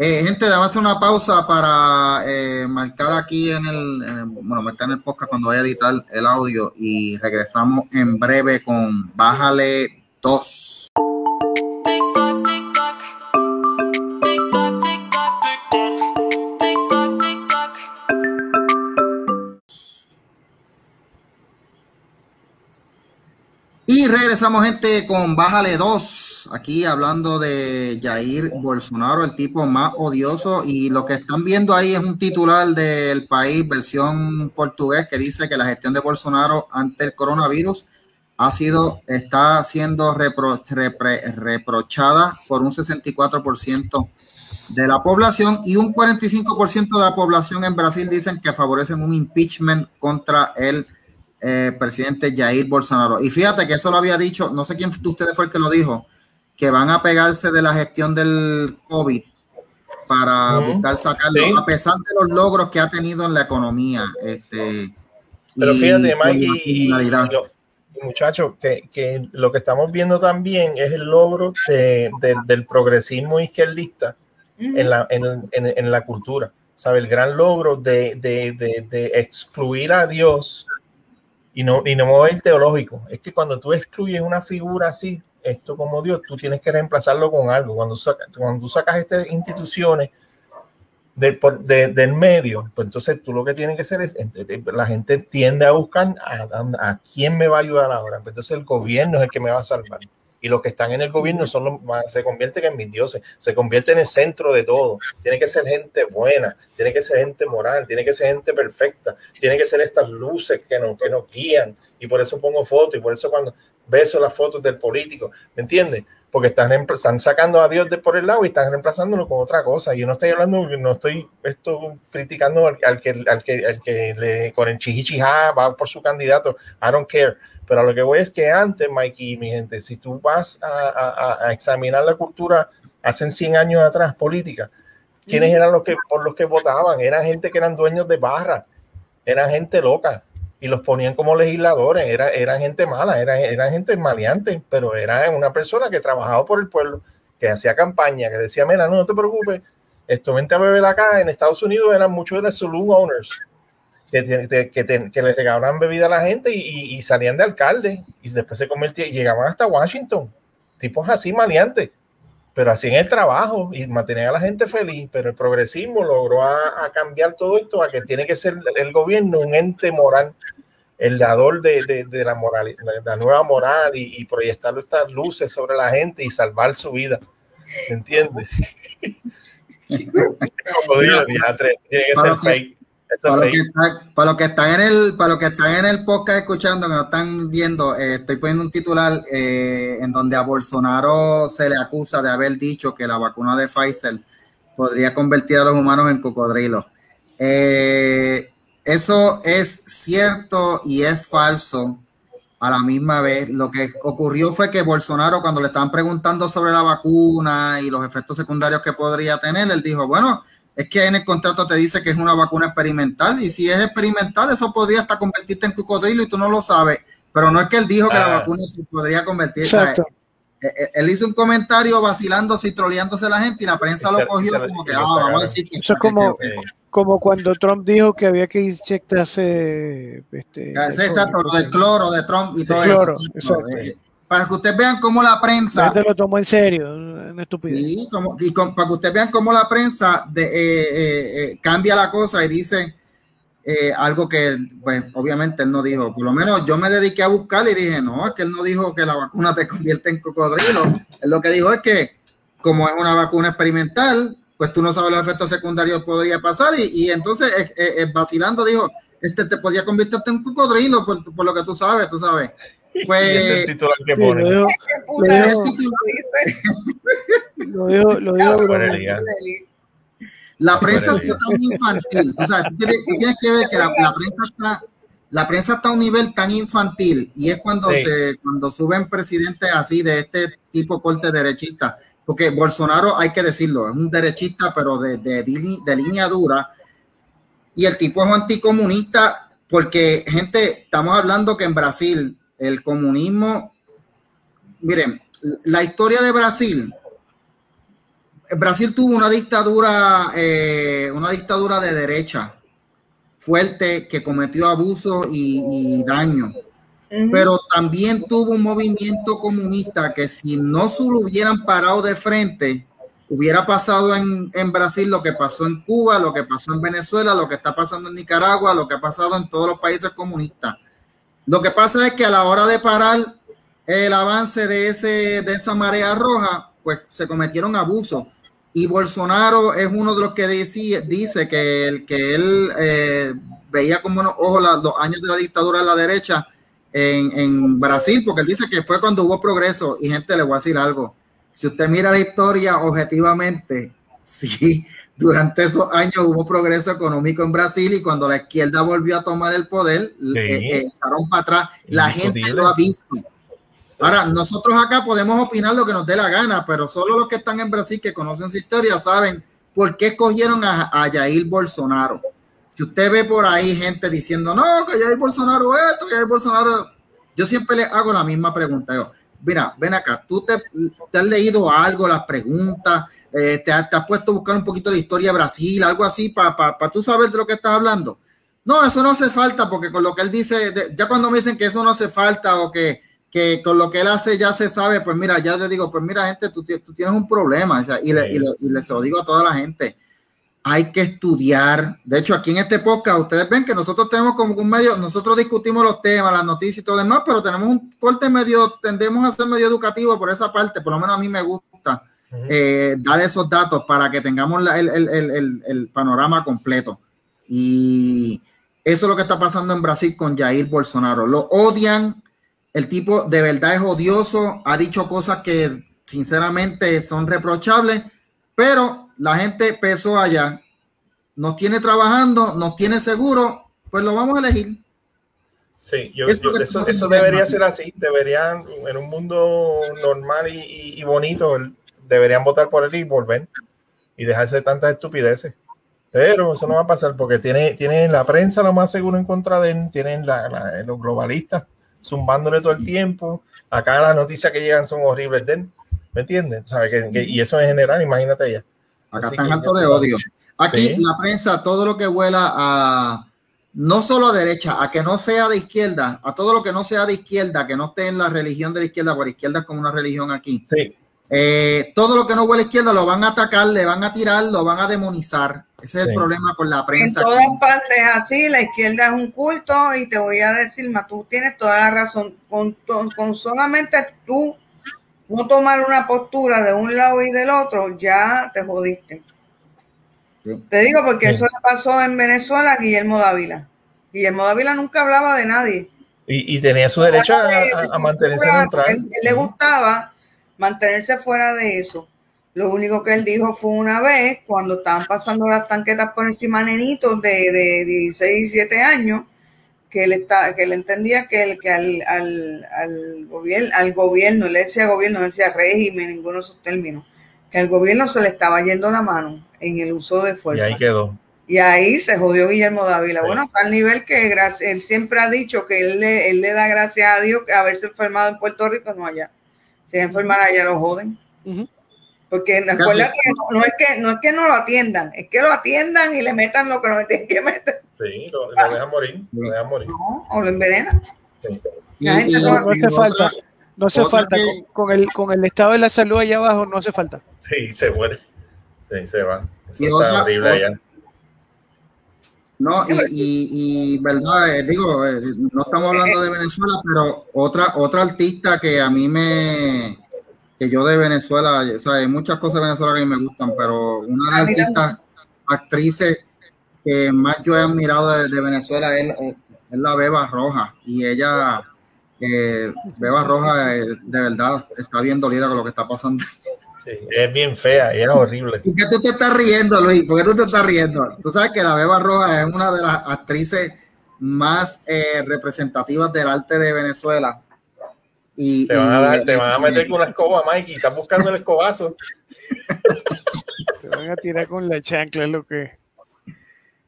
eh, gente, a hacer una pausa para eh, marcar aquí en el, bueno, marcar en el podcast cuando vaya a editar el audio y regresamos en breve con Bájale 2. Y regresamos, gente, con Bájale 2. Aquí hablando de Jair Bolsonaro, el tipo más odioso. Y lo que están viendo ahí es un titular del país, versión portugués, que dice que la gestión de Bolsonaro ante el coronavirus ha sido, está siendo reprochada por un 64% de la población y un 45% de la población en Brasil dicen que favorecen un impeachment contra el eh, presidente Jair Bolsonaro. Y fíjate que eso lo había dicho, no sé quién de ustedes fue el que lo dijo, que van a pegarse de la gestión del COVID para buscar sacarlo, a pesar de los logros que ha tenido en la economía. Este, Pero fíjate, Mike, muchachos, que, lo que estamos viendo también es el logro del progresismo izquierdista en, la, en, la cultura. ¿Sabe? El gran logro de, de excluir a Dios y no, y no el teológico. Es que cuando tú excluyes una figura así, esto como Dios, tú tienes que reemplazarlo con algo. Cuando, cuando tú sacas estas instituciones de, por, del medio, pues entonces tú lo que tienes que hacer es, la gente tiende a buscar a, a, quién me va a ayudar ahora. Pues entonces el gobierno es el que me va a salvar y los que están en el gobierno son los, se convierten en mis dioses, se convierten en el centro de todo. Tiene que ser gente buena, tiene que ser gente moral, tiene que ser gente perfecta, tiene que ser estas luces que nos, que nos guían. Y por eso pongo fotos y por eso cuando beso las fotos del político, ¿me entiendes? Porque están, están sacando a Dios de por el lado y están reemplazándolo con otra cosa. Yo no estoy hablando, no estoy esto criticando al, que, al, que, al que le, con el chihichijá va por su candidato. I don't care pero lo que voy es que antes, Mikey y mi gente, si tú vas a, examinar la cultura hace 100 años atrás, política, ¿quiénes eran los que por los que votaban? Eran gente que eran dueños de barra, eran gente loca y los ponían como legisladores, era, eran gente mala, era, eran gente maleante, pero era una persona que trabajaba por el pueblo, que hacía campaña, que decía, mira, no, no te preocupes, esto vente a beber acá, en Estados Unidos eran muchos de los saloon owners, que, que, que, les regalaban bebida a la gente y, y, salían de alcalde y después se convertían y llegaban hasta Washington. Tipos así maleantes, pero así en el trabajo y mantenían a la gente feliz. Pero el progresismo logró a, cambiar todo esto a que tiene que ser el gobierno un ente moral, el dador de, de, de la moral, la nueva moral y, y, proyectar estas luces sobre la gente y salvar su vida. ¿Se entiende? tiene que ser fake para, los que están en el, para los que están en el podcast escuchando, que no están viendo, eh, estoy poniendo un titular eh, en donde a Bolsonaro se le acusa de haber dicho que la vacuna de Pfizer podría convertir a los humanos en cocodrilos. Eh, eso es cierto y es falso a la misma vez. Lo que ocurrió fue que Bolsonaro, cuando le estaban preguntando sobre la vacuna y los efectos secundarios que podría tener, él dijo, bueno, es que en el contrato te dice que es una vacuna experimental y si es experimental eso podría hasta convertirte en cocodrilo y tú no lo sabes, pero no es que él dijo que la ah. vacuna se podría convertir. Exacto. Eh, eh, él hizo un comentario vacilándose y troleándose a la gente y la prensa lo cogió como que, ah, vamos a decir que... Eso es como, como cuando Trump dijo que había que inyectarse... Este, exacto, del cloro de Trump y todo eso. Para que ustedes vean cómo la prensa... lo tomó en serio Sí, como, y para que ustedes vean cómo la prensa de, eh, eh, eh, cambia la cosa y dice, eh, algo que, pues, obviamente él no dijo. Por lo menos yo me dediqué a buscar y dije, no, es que él no dijo que la vacuna te convierte en cocodrilo. Él lo que dijo es que, como es una vacuna experimental, pues tú no sabes los efectos secundarios que podría pasar. Y, y entonces, vacilando, dijo, este te podía convertirte en cocodrilo, por, por, lo que tú sabes, tú sabes. Pues, que pone. Lo dijo, lo dijo, la prensa está tan infantil. O sea, tú tienes, que ver que la, la, prensa está, la prensa está a un nivel tan infantil y es cuando sí. se cuando suben presidentes así de este tipo corte derechista. Porque Bolsonaro, hay que decirlo, es un derechista, pero de, de, de línea dura. Y el tipo es anticomunista, porque, gente, estamos hablando que en Brasil el comunismo, miren, la historia de Brasil Brasil tuvo una dictadura, eh, una dictadura de derecha fuerte que cometió abuso y, y daño. Uh -huh. Pero también tuvo un movimiento comunista que si no se lo hubieran parado de frente, hubiera pasado en, en, Brasil lo que pasó en Cuba, lo que pasó en Venezuela, lo que está pasando en Nicaragua, lo que ha pasado en todos los países comunistas. Lo que pasa es que a la hora de parar el avance de, ese, de esa marea roja, pues se cometieron abusos y Bolsonaro es uno de los que dice, dice que, el, que él eh, veía como unos ojos los años de la dictadura de la derecha en, en, Brasil, porque él dice que fue cuando hubo progreso. Y gente, le voy a decir algo. Si usted mira la historia objetivamente, sí, durante esos años hubo progreso económico en Brasil y cuando la izquierda volvió a tomar el poder, sí. eh, eh, echaron para atrás. La gente lo ha visto. Ahora, nosotros acá podemos opinar lo que nos dé la gana, pero solo los que están en Brasil que conocen su historia saben por qué escogieron a, a Jair Bolsonaro. Si usted ve por ahí gente diciendo, no, que Jair Bolsonaro esto, que Jair Bolsonaro... Yo siempre le hago la misma pregunta. Yo, mira, ven acá, tú te, te has leído algo, las preguntas, eh, te, te, has puesto a buscar un poquito de historia de Brasil, algo así, para pa, pa tú saber de lo que estás hablando. No, eso no hace falta, porque con lo que él dice, de, ya cuando me dicen que eso no hace falta o que que con lo que él hace ya se sabe, pues mira, ya le digo, pues mira, gente, tú, tú tienes un problema, o sea, y, le, y, le, y le se lo digo a toda la gente, hay que estudiar. De hecho, aquí en este podcast, ustedes ven que nosotros tenemos como un medio, nosotros discutimos los temas, las noticias y todo lo demás, pero tenemos un corte medio, tendemos a ser medio educativo por esa parte, por lo menos a mí me gusta uh -huh. eh, dar esos datos para que tengamos la, el, el, el, el panorama completo. Y eso es lo que está pasando en Brasil con Jair Bolsonaro. Lo odian, el tipo de verdad es odioso, ha dicho cosas que sinceramente son reprochables, pero la gente pesó allá, nos tiene trabajando, nos tiene seguro, pues lo vamos a elegir. Sí, yo, yo, eso, eso debería ser así, deberían, en un mundo normal y, y, y, bonito, deberían votar por él y volver y dejarse de tantas estupideces. Pero eso no va a pasar porque tiene, tienen la prensa lo más seguro en contra de él, tienen la, la, los globalistas zumbándole todo el tiempo. Acá las noticias que llegan son horribles de él. ¿Me entiendes? ¿Sabe? Que, que, y eso en general, imagínate ella. Acá están alto de odio. Aquí ¿Sí? la prensa, todo lo que vuela a no solo a derecha, a que no sea de izquierda, a todo lo que no sea de izquierda, que no esté en la religión de la izquierda, por izquierda es como una religión aquí. Sí. Eh, todo lo que no huele a izquierda lo van a atacar, le van a tirar, lo van a demonizar. Ese es sí. el problema con la prensa. En todas aquí. partes así, la izquierda es un culto y te voy a decir, más tú tienes toda la razón. Con, con solamente tú no tomar una postura de un lado y del otro, ya te jodiste. Sí. Te digo porque sí. eso le pasó en Venezuela a Guillermo Dávila. Guillermo Dávila nunca hablaba de nadie. Y, y tenía su derecho a, a, a mantenerse neutral. Él, él le gustaba mantenerse fuera de eso. Lo único que él dijo fue una vez, cuando estaban pasando las tanquetas por encima nenitos de, de 16, 17 años, que él, está, que él entendía que, el, que al, al, al, gobierno, al gobierno, le decía gobierno, no decía régimen, ninguno de esos términos, que al gobierno se le estaba yendo la mano en el uso de fuerza. Y ahí quedó. Y ahí se jodió Guillermo Dávila. Sí. Bueno, hasta el nivel que él siempre ha dicho que él le, él le da gracias a Dios que haberse enfermado en Puerto Rico, no allá. Si enfermar allá lo joden. Uh -huh. Porque recuerda que no, no, es que no es que no lo atiendan, es que lo atiendan y le metan lo que no tienen que meter. Sí, lo, lo dejan morir, lo dejan morir. No, o lo envenenan. Sí. La gente no, no hace falta, no hace falta. Que... Con, con, el, con el estado de la salud allá abajo no hace falta. Sí, se muere. Sí, se va. Eso y está otra, horrible allá. No, y, y, verdad, eh, digo, eh, no estamos hablando de Venezuela, pero otra, otra artista que a mí me, que yo de Venezuela, o sea, hay muchas cosas de Venezuela que a mí me gustan, pero una de las artistas, actrices que más yo he admirado de, Venezuela es, es, la Beba Roja, y ella, eh, Beba Roja, de verdad, está bien dolida con lo que está pasando es bien fea y es horrible. ¿Por qué tú te estás riendo, Luis? ¿Por qué tú te estás riendo? Tú sabes que la Beba Roja es una de las actrices más eh, representativas del arte de Venezuela. Y, te, van a dar, te van a meter con una escoba, Mikey. Estás buscando el escobazo. te van a tirar con la chancla, es lo que.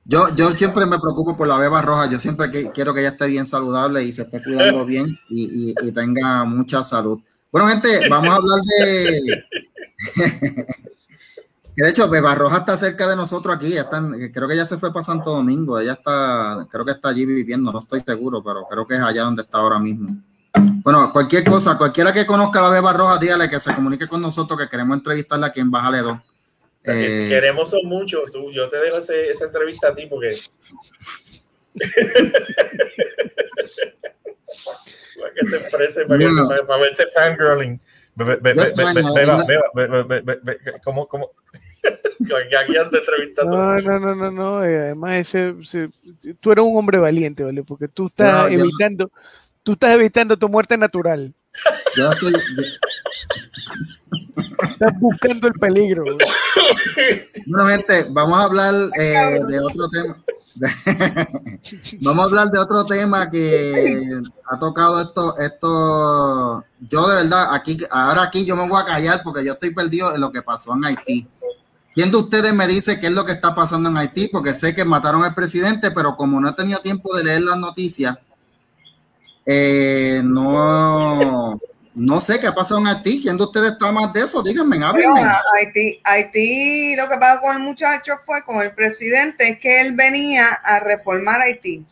Yo, yo siempre me preocupo por la beba roja. Yo siempre quiero que ella esté bien saludable y se esté cuidando bien y, y tenga mucha salud. Bueno, gente, vamos a hablar de, que de hecho, Beba Roja está cerca de nosotros aquí. creo que ya se fue para Santo Domingo. Ella está, creo que está allí viviendo, no estoy seguro, pero creo que es allá donde está ahora mismo. Bueno, cualquier cosa, cualquiera que conozca a la Beba Roja, dígale que se comunique con nosotros, que queremos entrevistarla aquí en Bájale 2. Eh, queremos son muchos. Tú, yo te dejo esa entrevista a ti porque. para que te para, para, para verte fangirling. ¿Cómo, cómo? No, no, no, no, no. Además, ese, tú eres un hombre valiente, ¿vale? Porque tú estás evitando, tú estás evitando tu muerte natural. Yo estoy. Estás buscando el peligro. Bueno, gente, vamos a hablar eh, de otro tema. Vamos a hablar de otro tema que ha tocado esto, esto, yo de verdad, aquí, ahora aquí yo me voy a callar porque yo estoy perdido en lo que pasó en Haití. ¿Quién de ustedes me dice qué es lo que está pasando en Haití? Porque sé que mataron al presidente, pero como no he tenido tiempo de leer las noticias, eh, no, no sé qué ha pasado en Haití. ¿Quién de ustedes está más de eso? Díganme, háblenme. Haití, Haití, lo que pasó con el muchacho fue con el presidente, es que él venía a reformar Haití.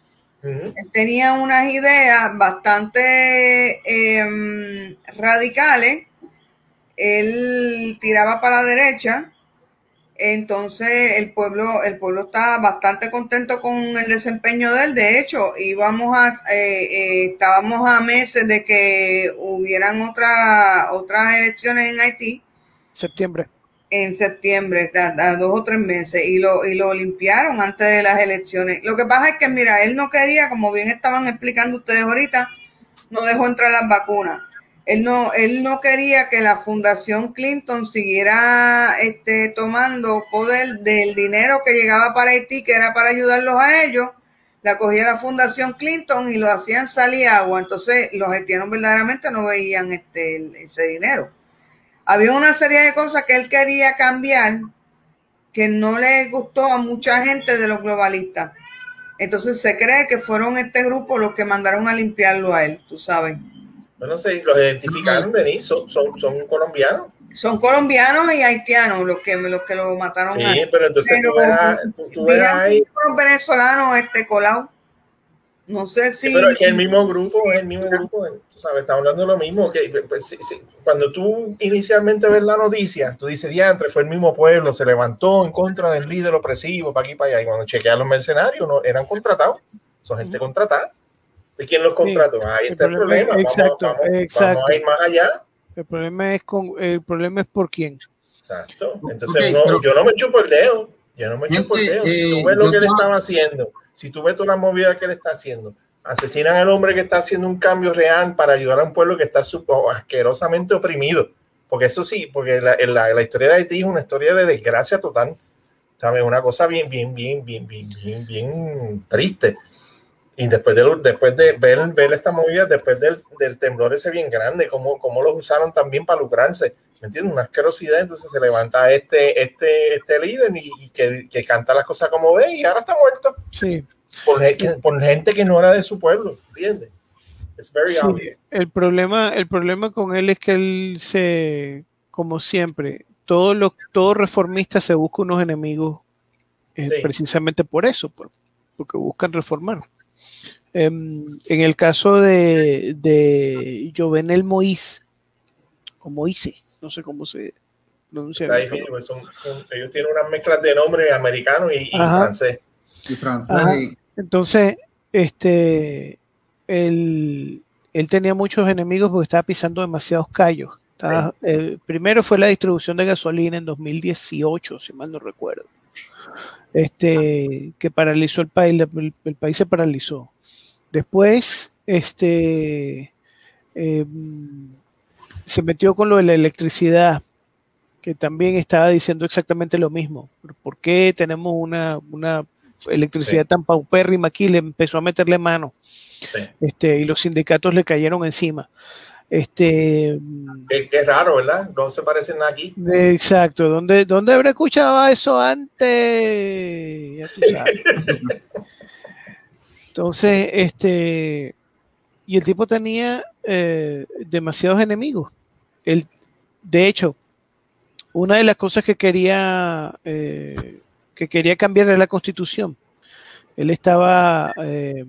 Él tenía unas ideas bastante em, radicales. Él tiraba para la derecha entonces el pueblo, el pueblo está bastante contento con el desempeño de él. De hecho, íbamos a, eh, eh, estábamos a meses de que hubieran otra, otras elecciones en Haití. Septiembre. En septiembre, a, dos o tres meses, y lo, y lo limpiaron antes de las elecciones. Lo que pasa es que, mira, él no quería, como bien estaban explicando ustedes ahorita, no dejó entrar las vacunas él no, él no quería que la Fundación Clinton siguiera este, tomando poder del dinero que llegaba para Haití, que era para ayudarlos a ellos, la cogía la Fundación Clinton y lo hacían salir agua. Entonces los haitianos verdaderamente no veían este, ese dinero. Había una serie de cosas que él quería cambiar que no le gustó a mucha gente de los globalistas. Entonces se cree que fueron este grupo los que mandaron a limpiarlo a él, tú sabes. Bueno, sí, los identificaron, Denis, son, son, son colombianos. Son colombianos y haitianos los que, los que lo mataron. Sí, pero entonces tú ves, tú, ves ahí. Los venezolanos este, colado. No sé si. Sí, pero es que el mismo grupo, es el mismo grupo, tú sabes, está hablando de lo mismo. Que, pues, sí, sí. Cuando tú inicialmente ves la noticia, tú dices, diantre, fue el mismo pueblo, se levantó en contra del líder opresivo, para aquí, para allá. Y cuando chequean los mercenarios, no, eran contratados, son gente contratada. ¿De quién los contrató? Ahí está el problema. Exacto, exacto. Vamos a ir más allá. El problema es con el problema es por quién. Exacto. Entonces no, yo no me chupo el dedo. Yo no me chupo el dedo. Si tú ves lo que él estaba haciendo, si tú ves toda la movida que él está haciendo, asesinan al hombre que está haciendo un cambio real para ayudar a un pueblo que está asquerosamente oprimido. Porque eso sí, porque la, la, la historia de Haití es una historia de desgracia total. ¿Sabes? Una cosa bien, bien, bien, bien, bien, bien, bien triste. Y después de, después de ver, ver esta movida, después del, del temblor ese bien grande, cómo, cómo los usaron también para lucrarse, ¿me entiendes? Una asquerosidad, entonces se levanta este, este, este líder y, que, que, canta las cosas como ve y ahora está muerto. Sí. Por, por gente que no era de su pueblo, ¿entiendes? Es very sí, El problema, el problema con él es que él se, como siempre, todo, lo, todo reformista se busca unos enemigos eh, precisamente por eso, porque buscan reformar. Em, en el caso de, de Jovenel Moïse, o Moïse, no sé cómo se pronuncia. Está difícil, pues ellos tienen unas mezclas de nombre americano y, francés. Y francés. Entonces, este, él, él tenía muchos enemigos porque estaba pisando demasiados callos. Eh, primero fue la distribución de gasolina en 2018, si mal no recuerdo. Este, que paralizó el país, el, país se paralizó. Después, este, em, se metió con lo de la electricidad, que también estaba diciendo exactamente lo mismo. ¿Por qué tenemos una, electricidad tan paupérrima aquí? Le empezó a meterle mano. Este, y los sindicatos le cayeron encima. Este, qué, raro, ¿verdad? No se parecen aquí. Exacto. ¿Dónde, dónde habrá escuchado eso antes? Entonces, este, y el tipo tenía eh, demasiados enemigos. El, de hecho, una de las cosas que quería eh, que quería cambiar era la constitución. Él estaba eh,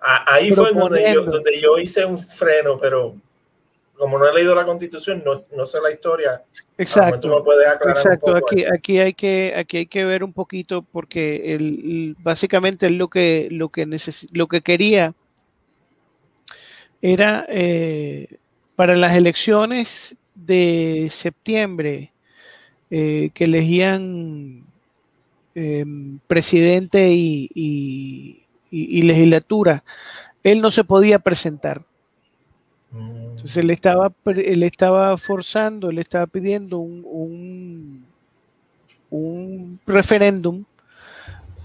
ahí fue donde yo, donde yo hice un freno, pero como no he leído la constitución, no, no sé la historia. Exacto. exacto. aquí, aquí hay que, aquí hay que ver un poquito porque el, básicamente lo que, lo que lo que quería era eh, para las elecciones de septiembre eh, que elegían em, presidente y, y legislatura, él no se podía presentar entonces él estaba, él estaba forzando, él estaba pidiendo un, un, referéndum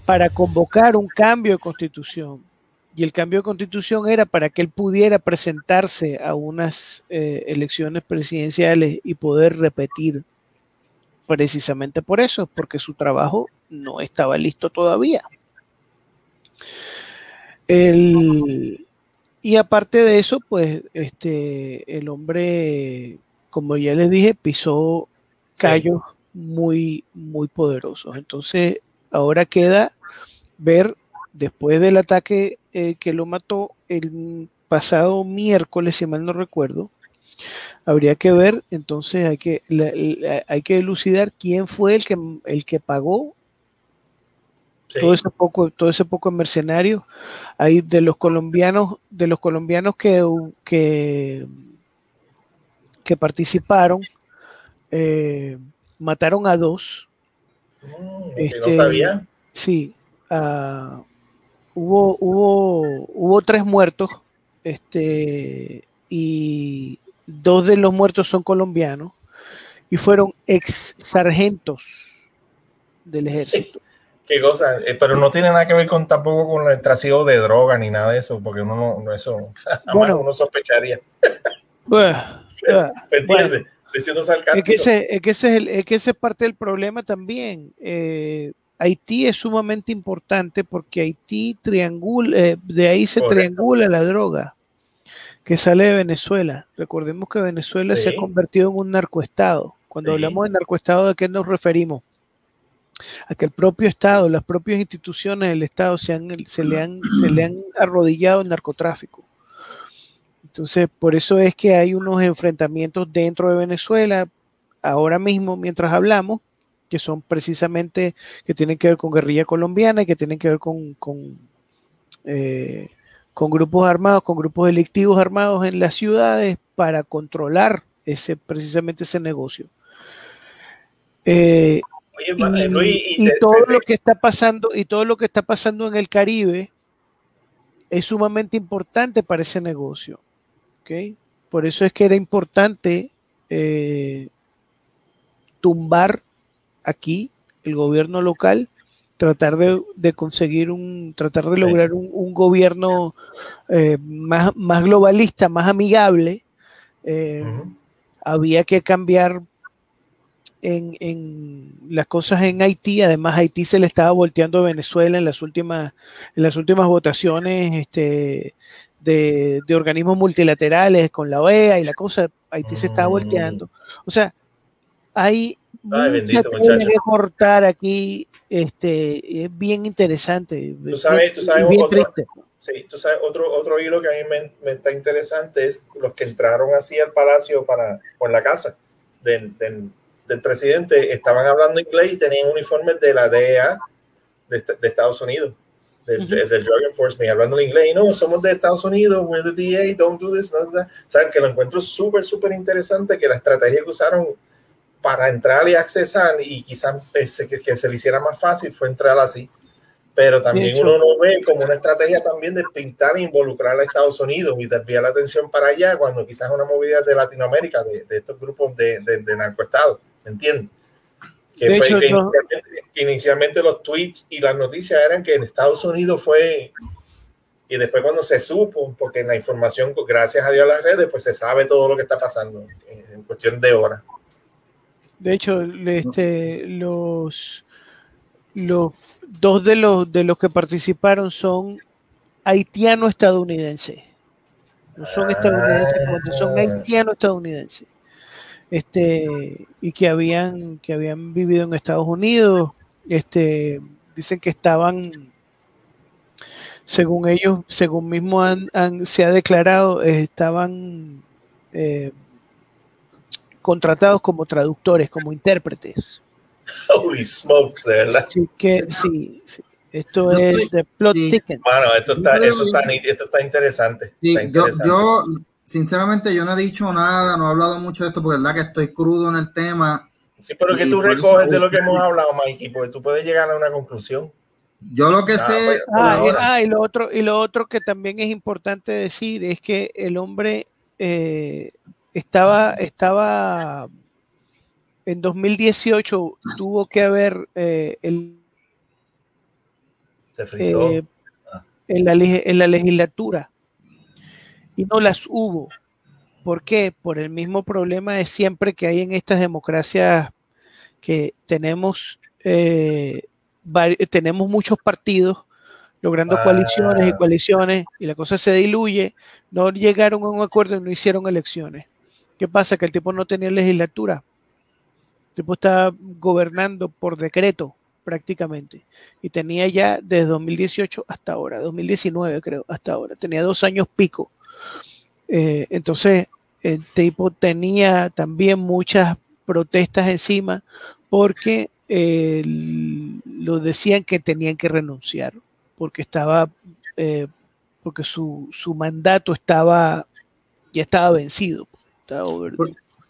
para convocar un cambio de constitución. Y el cambio de constitución era para que él pudiera presentarse a unas eh, elecciones presidenciales y poder repetir precisamente por eso, porque su trabajo no estaba listo todavía. El, y aparte de eso, pues este el hombre, como ya les dije, pisó callos muy, muy poderosos. Entonces, ahora queda ver, después del ataque eh, que lo mató el pasado miércoles, si mal no recuerdo, habría que ver, entonces hay que, hay que elucidar quién fue el que, el que pagó todo ese poco, todo ese poco mercenario. Hay de los colombianos, de los colombianos que, que, que participaron, eh, mataron a dos. Mm, este, no sabía. Sí, uh, hubo, hubo, hubo tres muertos, este, y dos de los muertos son colombianos, y fueron ex sargentos del ejército. Qué cosa, eh, pero no tiene nada que ver con tampoco con el trasiego de droga ni nada de eso, porque uno no, eso, bueno, uno sospecharía. Bueno, ¿Me entiendes? es que, ese, es, que ese es, el, es que ese es parte del problema también. Eh, Haití es sumamente importante porque Haití triangula, eh, de ahí se triangula la droga que sale de Venezuela. Recordemos que Venezuela se ha convertido en un narcoestado. Cuando hablamos de narcoestado, ¿de qué nos referimos? A que el propio Estado, las propias instituciones del Estado se, se, le, han, se le han arrodillado el narcotráfico. Entonces, por eso es que hay unos enfrentamientos dentro de Venezuela, ahora mismo, mientras hablamos, que son precisamente, que tienen que ver con guerrilla colombiana y que tienen que ver con, con, eh, grupos armados, con grupos delictivos armados en las ciudades para controlar ese, precisamente ese negocio. Eh, y, todo lo que está pasando y todo lo que está pasando en el Caribe es sumamente importante para ese negocio. Por eso es que era importante eh, tumbar aquí el gobierno local, tratar de, conseguir un, tratar de lograr un, gobierno eh, más, más, globalista, más amigable. Eh, había que cambiar en, las cosas en Haití. Además, Haití se le estaba volteando a Venezuela en las últimas, en las últimas votaciones este, de, organismos multilaterales con la OEA y la cosa. Haití se estaba volteando. O sea, hay mucha que cortar aquí. Este, es bien interesante. Tú sabes, tú sabes, otro, Sí, tú sabes, otro, otro hilo que a mí me, está interesante es los que entraron así al palacio para, o en la casa del presidente estaban hablando inglés y tenían uniformes de la DEA, de, Estados Unidos, del, Drug Enforcement, hablando en inglés, y no, somos de Estados Unidos, we're the DA, don't do this, no, that. O que lo encuentro súper, súper interesante, que la estrategia que usaron para entrar y accesar, y quizás que, que se le hiciera más fácil, fue entrar así. Pero también uno lo ve como una estrategia también de pintar e involucrar a Estados Unidos y desviar la atención para allá cuando quizás una movida de Latinoamérica, de, estos grupos de, de, narcoestados, ¿entiendes? Que, fue, inicialmente, los tweets y las noticias eran que en Estados Unidos fue, y después cuando se supo, porque en la información, gracias a Dios a las redes, pues se sabe todo lo que está pasando en, cuestión de horas. De hecho, este, los, los dos de los, de los que participaron son haitiano-estadounidenses. No son estadounidenses, son haitiano-estadounidenses. Este, y que habían, que habían vivido en Estados Unidos. Este, dicen que estaban, según ellos, según mismo han, se ha declarado, estaban eh, contratados como traductores, como intérpretes. Holy smokes, de verdad. Sí, que sí, Esto es de plot ticket. Bueno, esto está, esto está, esto está interesante. Yo, sinceramente, yo no he dicho nada, no he hablado mucho de esto, porque es verdad que estoy crudo en el tema. Sí, pero que tú recoges de lo que hemos hablado, Mikey, porque tú puedes llegar a una conclusión. Yo lo que ah, sé. Pues, ah, y, ah, y, lo otro, y lo otro que también es importante decir es que el hombre eh, estaba, estaba en 2018 tuvo que haber eh, el, Se eh, ah. en, la, en la legislatura y no las hubo. ¿Por qué? Por el mismo problema de siempre que hay en estas democracias que tenemos, eh, tenemos muchos partidos logrando coaliciones y ah. coaliciones y la cosa se diluye, no llegaron a un acuerdo y no hicieron elecciones. ¿Qué pasa? Que el tipo no tenía legislatura tipo estaba gobernando por decreto prácticamente. Y tenía ya desde 2018 hasta ahora, 2019 creo, hasta ahora. Tenía dos años pico. Eh, entonces, el tipo tenía también muchas protestas encima porque eh, lo decían que tenían que renunciar, porque estaba, eh, porque su, su, mandato estaba, ya estaba vencido. Estaba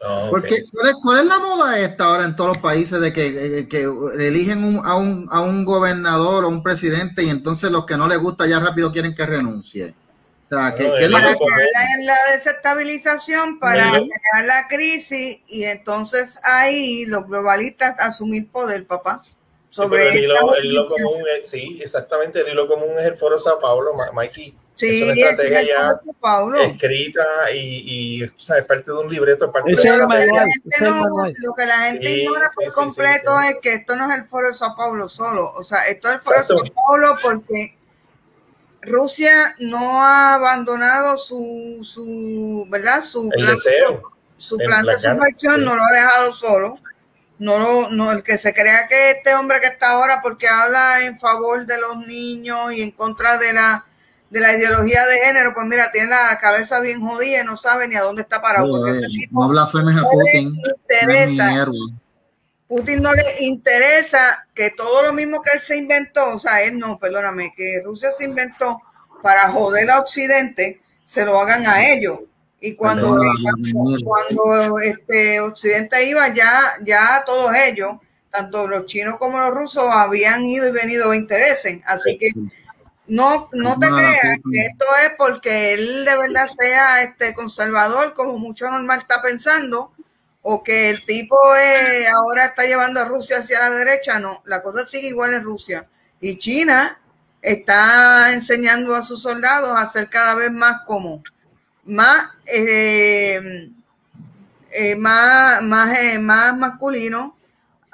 Ah, Porque, ¿cuál es, la moda esta ahora en todos los países de que, que, eligen a, un, a un gobernador o un presidente y entonces los que no les gusta ya rápido quieren que renuncie? O sea, que, para crear la, desestabilización, para crear la crisis y entonces ahí los globalistas asumir poder, papá. Sobre el hilo, común sí, exactamente, el hilo común es el Foro Sao Paulo, Mikey Sí, es una estrategia ya escrita y, y es parte de un libreto. Parte de lo, que la gente no, lo que la gente ignora por completo es que esto no es el foro de Sao Paulo solo. O sea, esto es el foro de Sao Paulo porque Rusia no ha abandonado su, su ¿verdad? Su plan, su plan de subversión no lo ha dejado solo. No, lo, no, el que se crea que este hombre que está ahora porque habla en favor de los niños y en contra de la de la ideología de género, pues mira, tiene la cabeza bien jodida y no sabe ni a dónde está parado. No, no blasfemes a Putin. Interesa, Putin no le interesa que todo lo mismo que él se inventó, o sea, él no, perdóname, que Rusia se inventó para joder a Occidente, se lo hagan a ellos. Y cuando, cuando, este Occidente iba, ya, ya todos ellos, tanto los chinos como los rusos, habían ido y venido 20 veces. Así que no, no te creas que esto es porque él de verdad sea este conservador, como mucho normal está pensando, o que el tipo ahora está llevando a Rusia hacia la derecha. No, la cosa sigue igual en Rusia. Y China está enseñando a sus soldados a ser cada vez más como más eh, eh, más más, eh, más masculino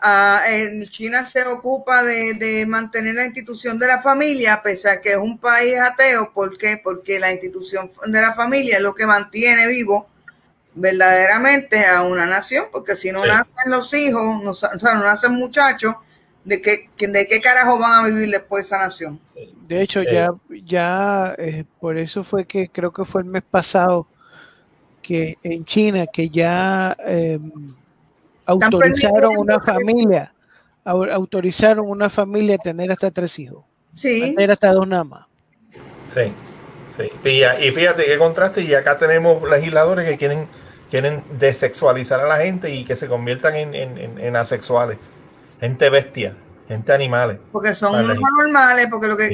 Ah, China se ocupa de, mantener la institución de la familia, pese a que es un país ateo. ¿Por qué? Porque la institución de la familia es lo que mantiene vivo verdaderamente a una nación, porque si no nacen los hijos, no, o sea, no nacen muchachos, ¿de qué, ¿de qué carajo van a vivir después esa nación? De hecho, ya, ya eh, por eso fue que creo que fue el mes pasado que en China, que ya... Eh, autorizaron una familia, autorizaron una familia a tener hasta tres hijos. Sí. Tener hasta dos nada más. Sí, sí. Y, fíjate qué contraste, y acá tenemos legisladores que quieren, quieren desexualizar a la gente y que se conviertan en, en, en asexuales. Gente bestia gente animales. Porque son unos anormales, porque lo que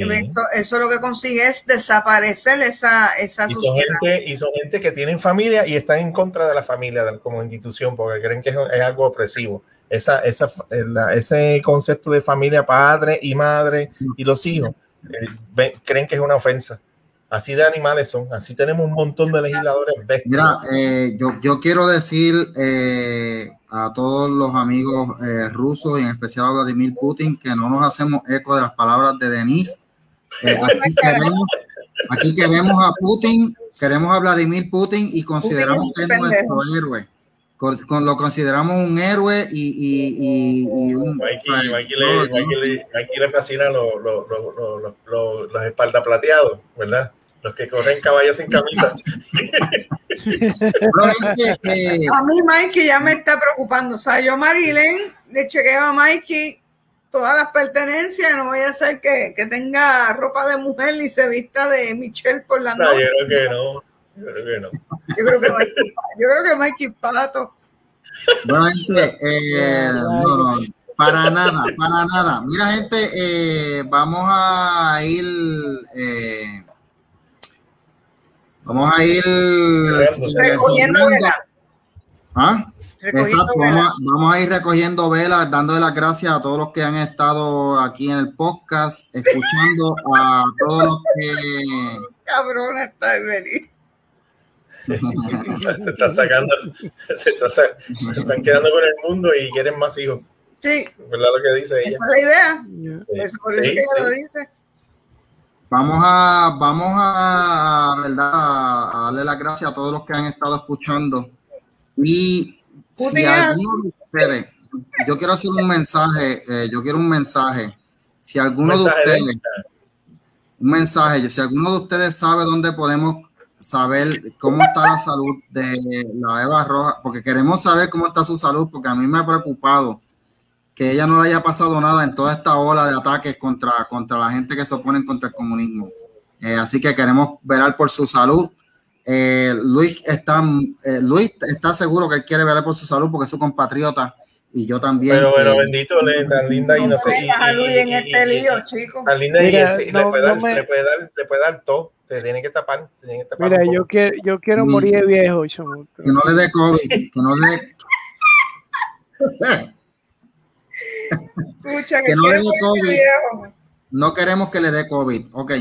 eso, lo que consigue es desaparecer esa, esa y Son gente, y son gente que tienen familia y están en contra de la familia como institución, porque creen que es, algo opresivo. Esa, esa, ese concepto de familia, padre y madre y los hijos, eh, creen que es una ofensa. Así de animales son, así tenemos un montón de legisladores. Mira, eh, yo, yo quiero decir eh, a todos los amigos eh, rusos y en especial a Vladimir Putin que no nos hacemos eco de las palabras de Denise. Eh, aquí, queremos, a Putin, queremos a Vladimir Putin y consideramos que es nuestro héroe. Con, lo consideramos un héroe y, y, y, un. Aquí, le, fascinan los, los, los, los espaldas plateados, ¿verdad? los que corren caballos sin camisa. a mí Mikey ya me está preocupando. O sea, yo Marilyn le chequeo a Mikey todas las pertenencias, no voy a hacer que, que tenga ropa de mujer ni se vista de Michelle por la noche. No, yo creo que no. Yo creo que no. Yo creo que Mikey, yo creo que Mikey Pato. Bueno, gente, eh, no, para nada, para nada. Mira, gente, eh, vamos a ir eh, Vamos a ir recogiendo velas. ¿Ah? Exacto, vamos a, ir recogiendo velas, dándole las gracias a todos los que han estado aquí en el podcast, escuchando a todos los que. Cabrona está venir. Se están sacando, se, está, se, están quedando con el mundo y quieren más hijos. Sí. ¿Verdad lo que dice ella? Esa es la idea. Eso es que ella lo dice. Vamos a, vamos a, ¿verdad? a darle las gracias a todos los que han estado escuchando. Y si alguno de ustedes, yo quiero hacer un mensaje, eh, yo quiero un mensaje. Si alguno de ustedes, un mensaje, si alguno de ustedes sabe dónde podemos saber cómo está la salud de la Eva Roja, porque queremos saber cómo está su salud, porque a mí me ha preocupado que ella no le haya pasado nada en toda esta ola de ataques contra, contra la gente que se oponen contra el comunismo. Eh, así que queremos velar por su salud. Eh, Luis, está, eh, Luis está seguro que quiere velar por su salud porque es su compatriota y yo también. Pero bueno, bendito, tan linda y no sé. a Luis en este lío, chico. Tan linda y le, puede dar, le, puede dar, le puede dar todo. Se tiene que tapar. Se tiene que tapar Mira, yo quiero, yo quiero morir de viejo. Que no le dé COVID. Que no le Escucha, que, no le dé COVID. No queremos que le dé COVID. Ok.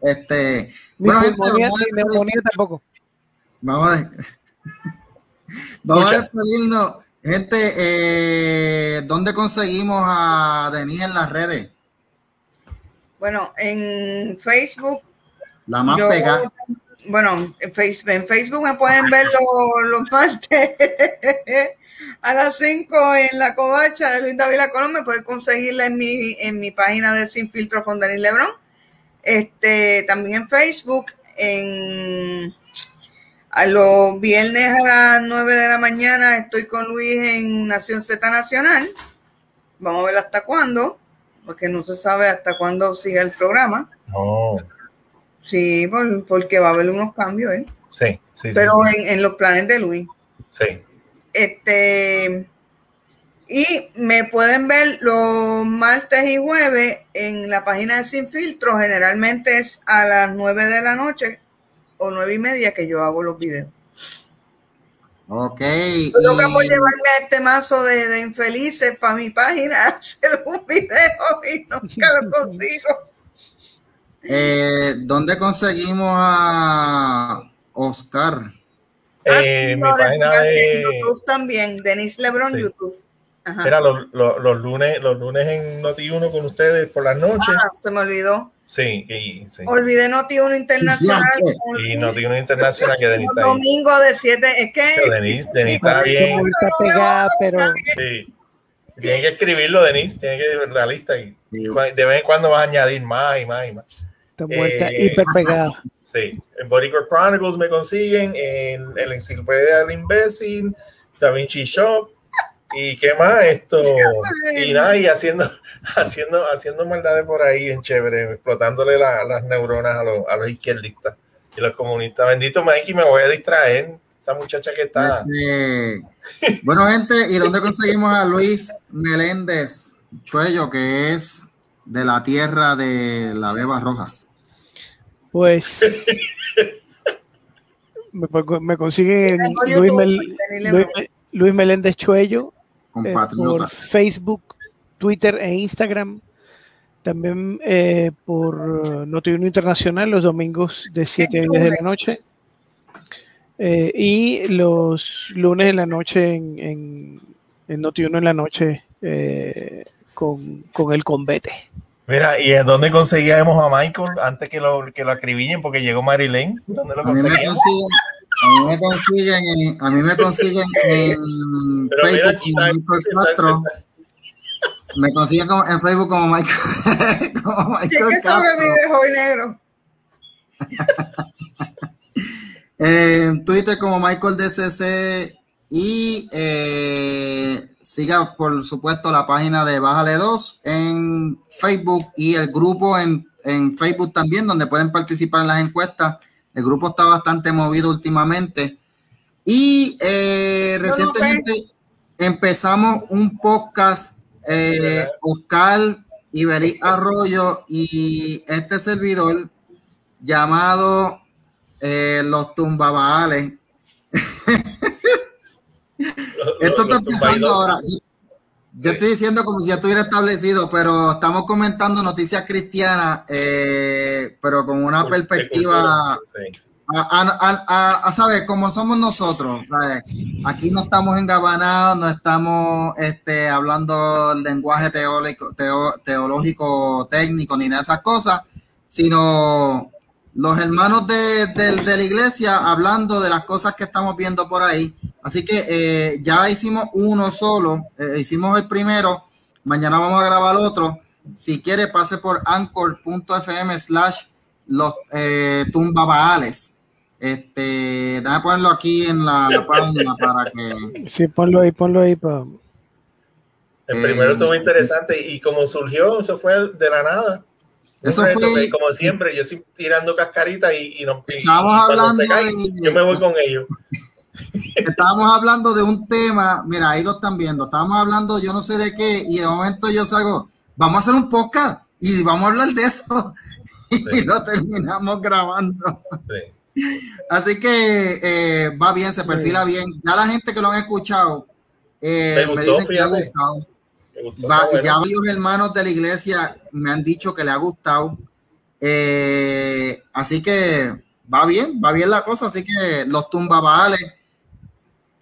Este. Bueno, neumonía, tampoco. Vamos a, vamos a despedirnos. Gente, eh, ¿dónde conseguimos a Denise en las redes? Bueno, en Facebook. La más pegada. Bueno, en Facebook, me pueden ver los, los martes a las 5 en la covacha de Luis David Colón. Me puedes conseguirla en mi, en mi página de Sin Filtro con Denis Lebron. Este, también en Facebook, en a los viernes a las 9 de la mañana estoy con Luis en Nación Z Nacional. Vamos a ver hasta cuándo, porque no se sabe hasta cuándo siga el programa. No. Sí, porque va a haber unos cambios, ¿eh? Sí, sí. Pero En, en los planes de Luis. Sí. Este, y me pueden ver los martes y jueves en la página de Sin Filtro. Generalmente es a las 9 de la noche o nueve y media que yo hago los videos. Ok. Yo que voy llevarme a este mazo de, infelices para mi página, hacer un video y nunca lo consigo. Eh, ¿Dónde conseguimos a Oscar? Eh, mi página de YouTube también, Denise Lebron YouTube. Era los, los, lunes, los lunes en Noti1 con ustedes por las noches. Ah, se me olvidó. Sí, sí. Olvidé Noti1 Internacional. Y Noti1 Internacional que Denise está ahí. Domingo de 7, es que... Denise está bien. Está pegada, pero... Sí. Tienen que escribirlo, Denise, tiene que ver la lista y de vez en cuando vas a añadir más y más y más. Está muerta, eh, hiper pegada. Sí, en Bodyguard Chronicles me consiguen, en el Enciclopedia del Imbécil, Da Vinci Shop, y qué más esto y nada y haciendo haciendo haciendo maldades por ahí en chévere explotándole la, las neuronas a los, a los izquierdistas y los comunistas bendito Mikey me voy a distraer esa muchacha que está Este, bueno, gente, ¿y dónde conseguimos a Luis Meléndez Chuello, que es de la tierra de la Beba Rojas? Pues me, me consiguen Tengo Luis, YouTube, Mel- Luis. Luis Meléndez Chuello eh, por. Facebook, Twitter e Instagram. También eh, por eh, Notiuno Internacional los domingos de 7 a 10 de la noche. Eh, y los lunes en la noche en, en, en Notiuno en la noche eh, con, con el Convete. mira y en dónde conseguíamos a Michael antes que lo que lo acribillen porque llegó Marilyn dónde lo conseguíamos a mí me consiguen en, a mí me consiguen en Pero Facebook como Michael Castro. Me consiguen como- en Facebook como Michael, como Michael Castro. sobrevive joven negro. En Twitter como Michael DCC y eh, siga por supuesto la página de Bájale 2 en Facebook y el grupo en, en Facebook también donde pueden participar en las encuestas. El grupo está bastante movido últimamente y eh, no recientemente empezamos un podcast eh, Oscar Iberic Arroyo y este servidor llamado eh, Los Tumbabaales. Esto está empezando ahora. Yo estoy diciendo como si ya estuviera establecido, pero estamos comentando noticias cristianas, eh, pero con una perspectiva Sí. a, a, a, a- a saber cómo somos nosotros. ¿sabes? Aquí no estamos engabanados, no estamos este, hablando lenguaje teórico, teo- teológico, técnico, ni nada de esas cosas, sino los hermanos de, de- de la iglesia hablando de las cosas que estamos viendo por ahí. Así que eh, ya hicimos uno solo, eh, hicimos el primero, mañana vamos a grabar otro. Si quiere, pase por anchor.fm slash los eh, tumbabaales. Este, déjame ponerlo aquí en la página para que. Sí, ponlo ahí, ponlo ahí. Pa. El Eh, primero estuvo interesante y como surgió, eso fue de la nada. Eso reto fue- como siempre, yo estoy tirando cascaritas y, y, no, Estábamos hablando de- yo me voy con ellos. Estábamos hablando de un tema, mira, ahí lo están viendo. Estábamos hablando, yo no sé de qué, y de momento yo salgo, vamos a hacer un podcast y vamos a hablar de eso. Y lo terminamos grabando. Sí. Así que eh, va bien, se perfila bien. Ya la gente que lo han escuchado eh, Me me, gustó, dicen que ha gustado. Gustó, Va- bueno. Ya varios hermanos de la iglesia me han dicho que le ha gustado. Eh, así que va bien, va bien la cosa. Así que los tumbabales.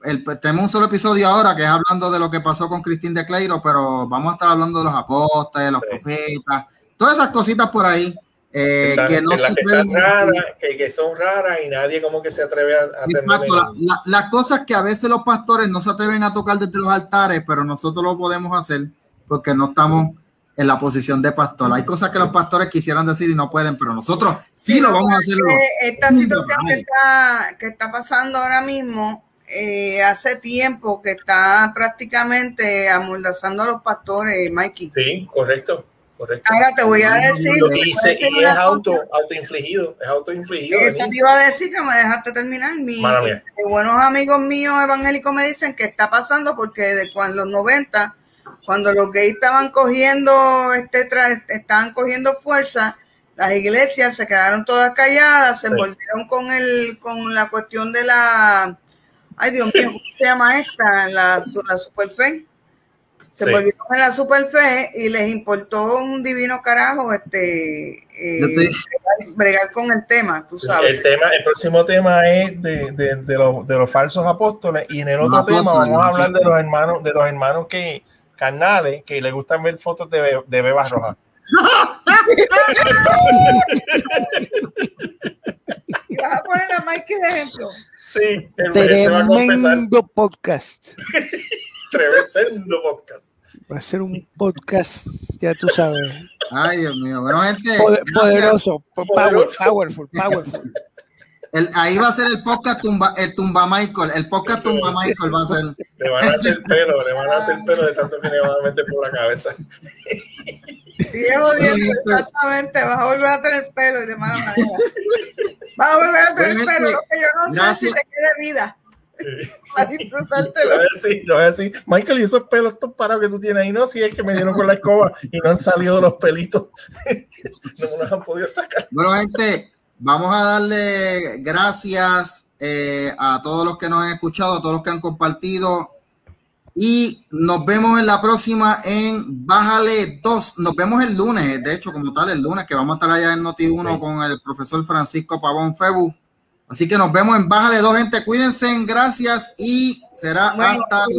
El, tenemos un solo episodio ahora que es hablando de lo que pasó con Cristín de Cleiro, pero vamos a estar hablando de los apóstoles, los Sí. profetas, todas esas cositas por ahí eh, Están- que no se que raras, que, que son raras y nadie como que se atreve a, a Exacto, la- la- las cosas que a veces los pastores no se atreven a tocar desde los altares, pero nosotros lo podemos hacer porque no estamos en la posición de pastor. Hay cosas que los pastores quisieran decir y no pueden, pero nosotros sí lo vamos a hacer. Esta situación que está, que está pasando ahora mismo, eh, hace tiempo que está prácticamente amordazando a los pastores, Mikey. Sí, correcto, correcto. Ahora te voy a decir, Y, se- decir es auto, autoinfligido, es autoinfligido. Eso te iba a decir que me dejaste terminar. Mi, eh, buenos amigos míos evangélicos me dicen que está pasando porque de cuando los 90, cuando los gays estaban cogiendo, este estaban cogiendo fuerza, las iglesias se quedaron todas calladas, se Sí. envolvieron con el, con la cuestión de la, ay Dios mío, ¿cómo se llama esta? La, la superfe. Se Sí. envolvieron en la superfe y les importó un divino carajo este eh, bregar, bregar con el tema, tú sabes. El tema, el próximo tema es de, de, de los, de los falsos apóstoles y en el otro tema vamos a hablar de los hermanos, de los hermanos que carnales que les gustan ver fotos de, be- de bebas rojas. Vas a poner a Mikey de ejemplo. Sí, él se va a confesar podcast. Tremendo podcast. Va a ser un podcast, ya tú sabes. Ay, Dios mío. Bueno, gente, Poder- gracias. poderoso, power- Poderoso. powerful, powerful. ahí va a ser el podcast tumba, el tumba Michael, el podcast tumba Michael va a ser. Le van a hacer pelo, le van a hacer pelo de tanto que le van a meter por la cabeza. Sí, exactamente, vas a volver a tener pelo y de mala manera. Vas a volver a tener pelo, lo que yo no sé si te quede vida. Para disfrutártelo. Yo voy a decir, Michael, y esos pelos estos parados que tú tienes ahí, no, si es que me dieron con la escoba y no han salido los pelitos. no me los han podido sacar. Bueno, gente, Vamos a darle gracias eh, a todos los que nos han escuchado, a todos los que han compartido. Y nos vemos en la próxima en Bájale 2. Nos vemos el lunes, de hecho, como tal, el lunes, que vamos a estar allá en Noti1 con el profesor Francisco Pavón Febu. Así que nos vemos en Bájale dos, gente. Cuídense, gracias y será hasta y,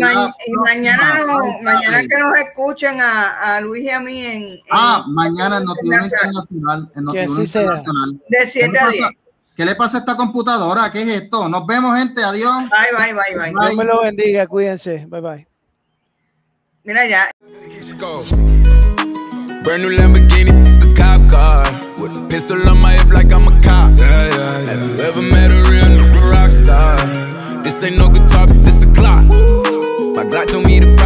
mañana, mañana que nos escuchen a, a, Luis y a mí en. ah, mañana en Noticias Internacional. En Noticias Internacional. De 7 a 10. ¿Qué le pasa a esta computadora? ¿Qué es esto? Nos vemos, gente. Adiós. Bye, bye, bye, bye. Dios me lo bendiga. Cuídense. Bye, bye. Mira ya. Let's go. Brand new Lamborghini, cop car With a pistol on my hip like I'm a cop yeah, yeah, yeah. Have you ever met a real nigga rock star? This ain't no guitar, but this a Glock My Glock told me to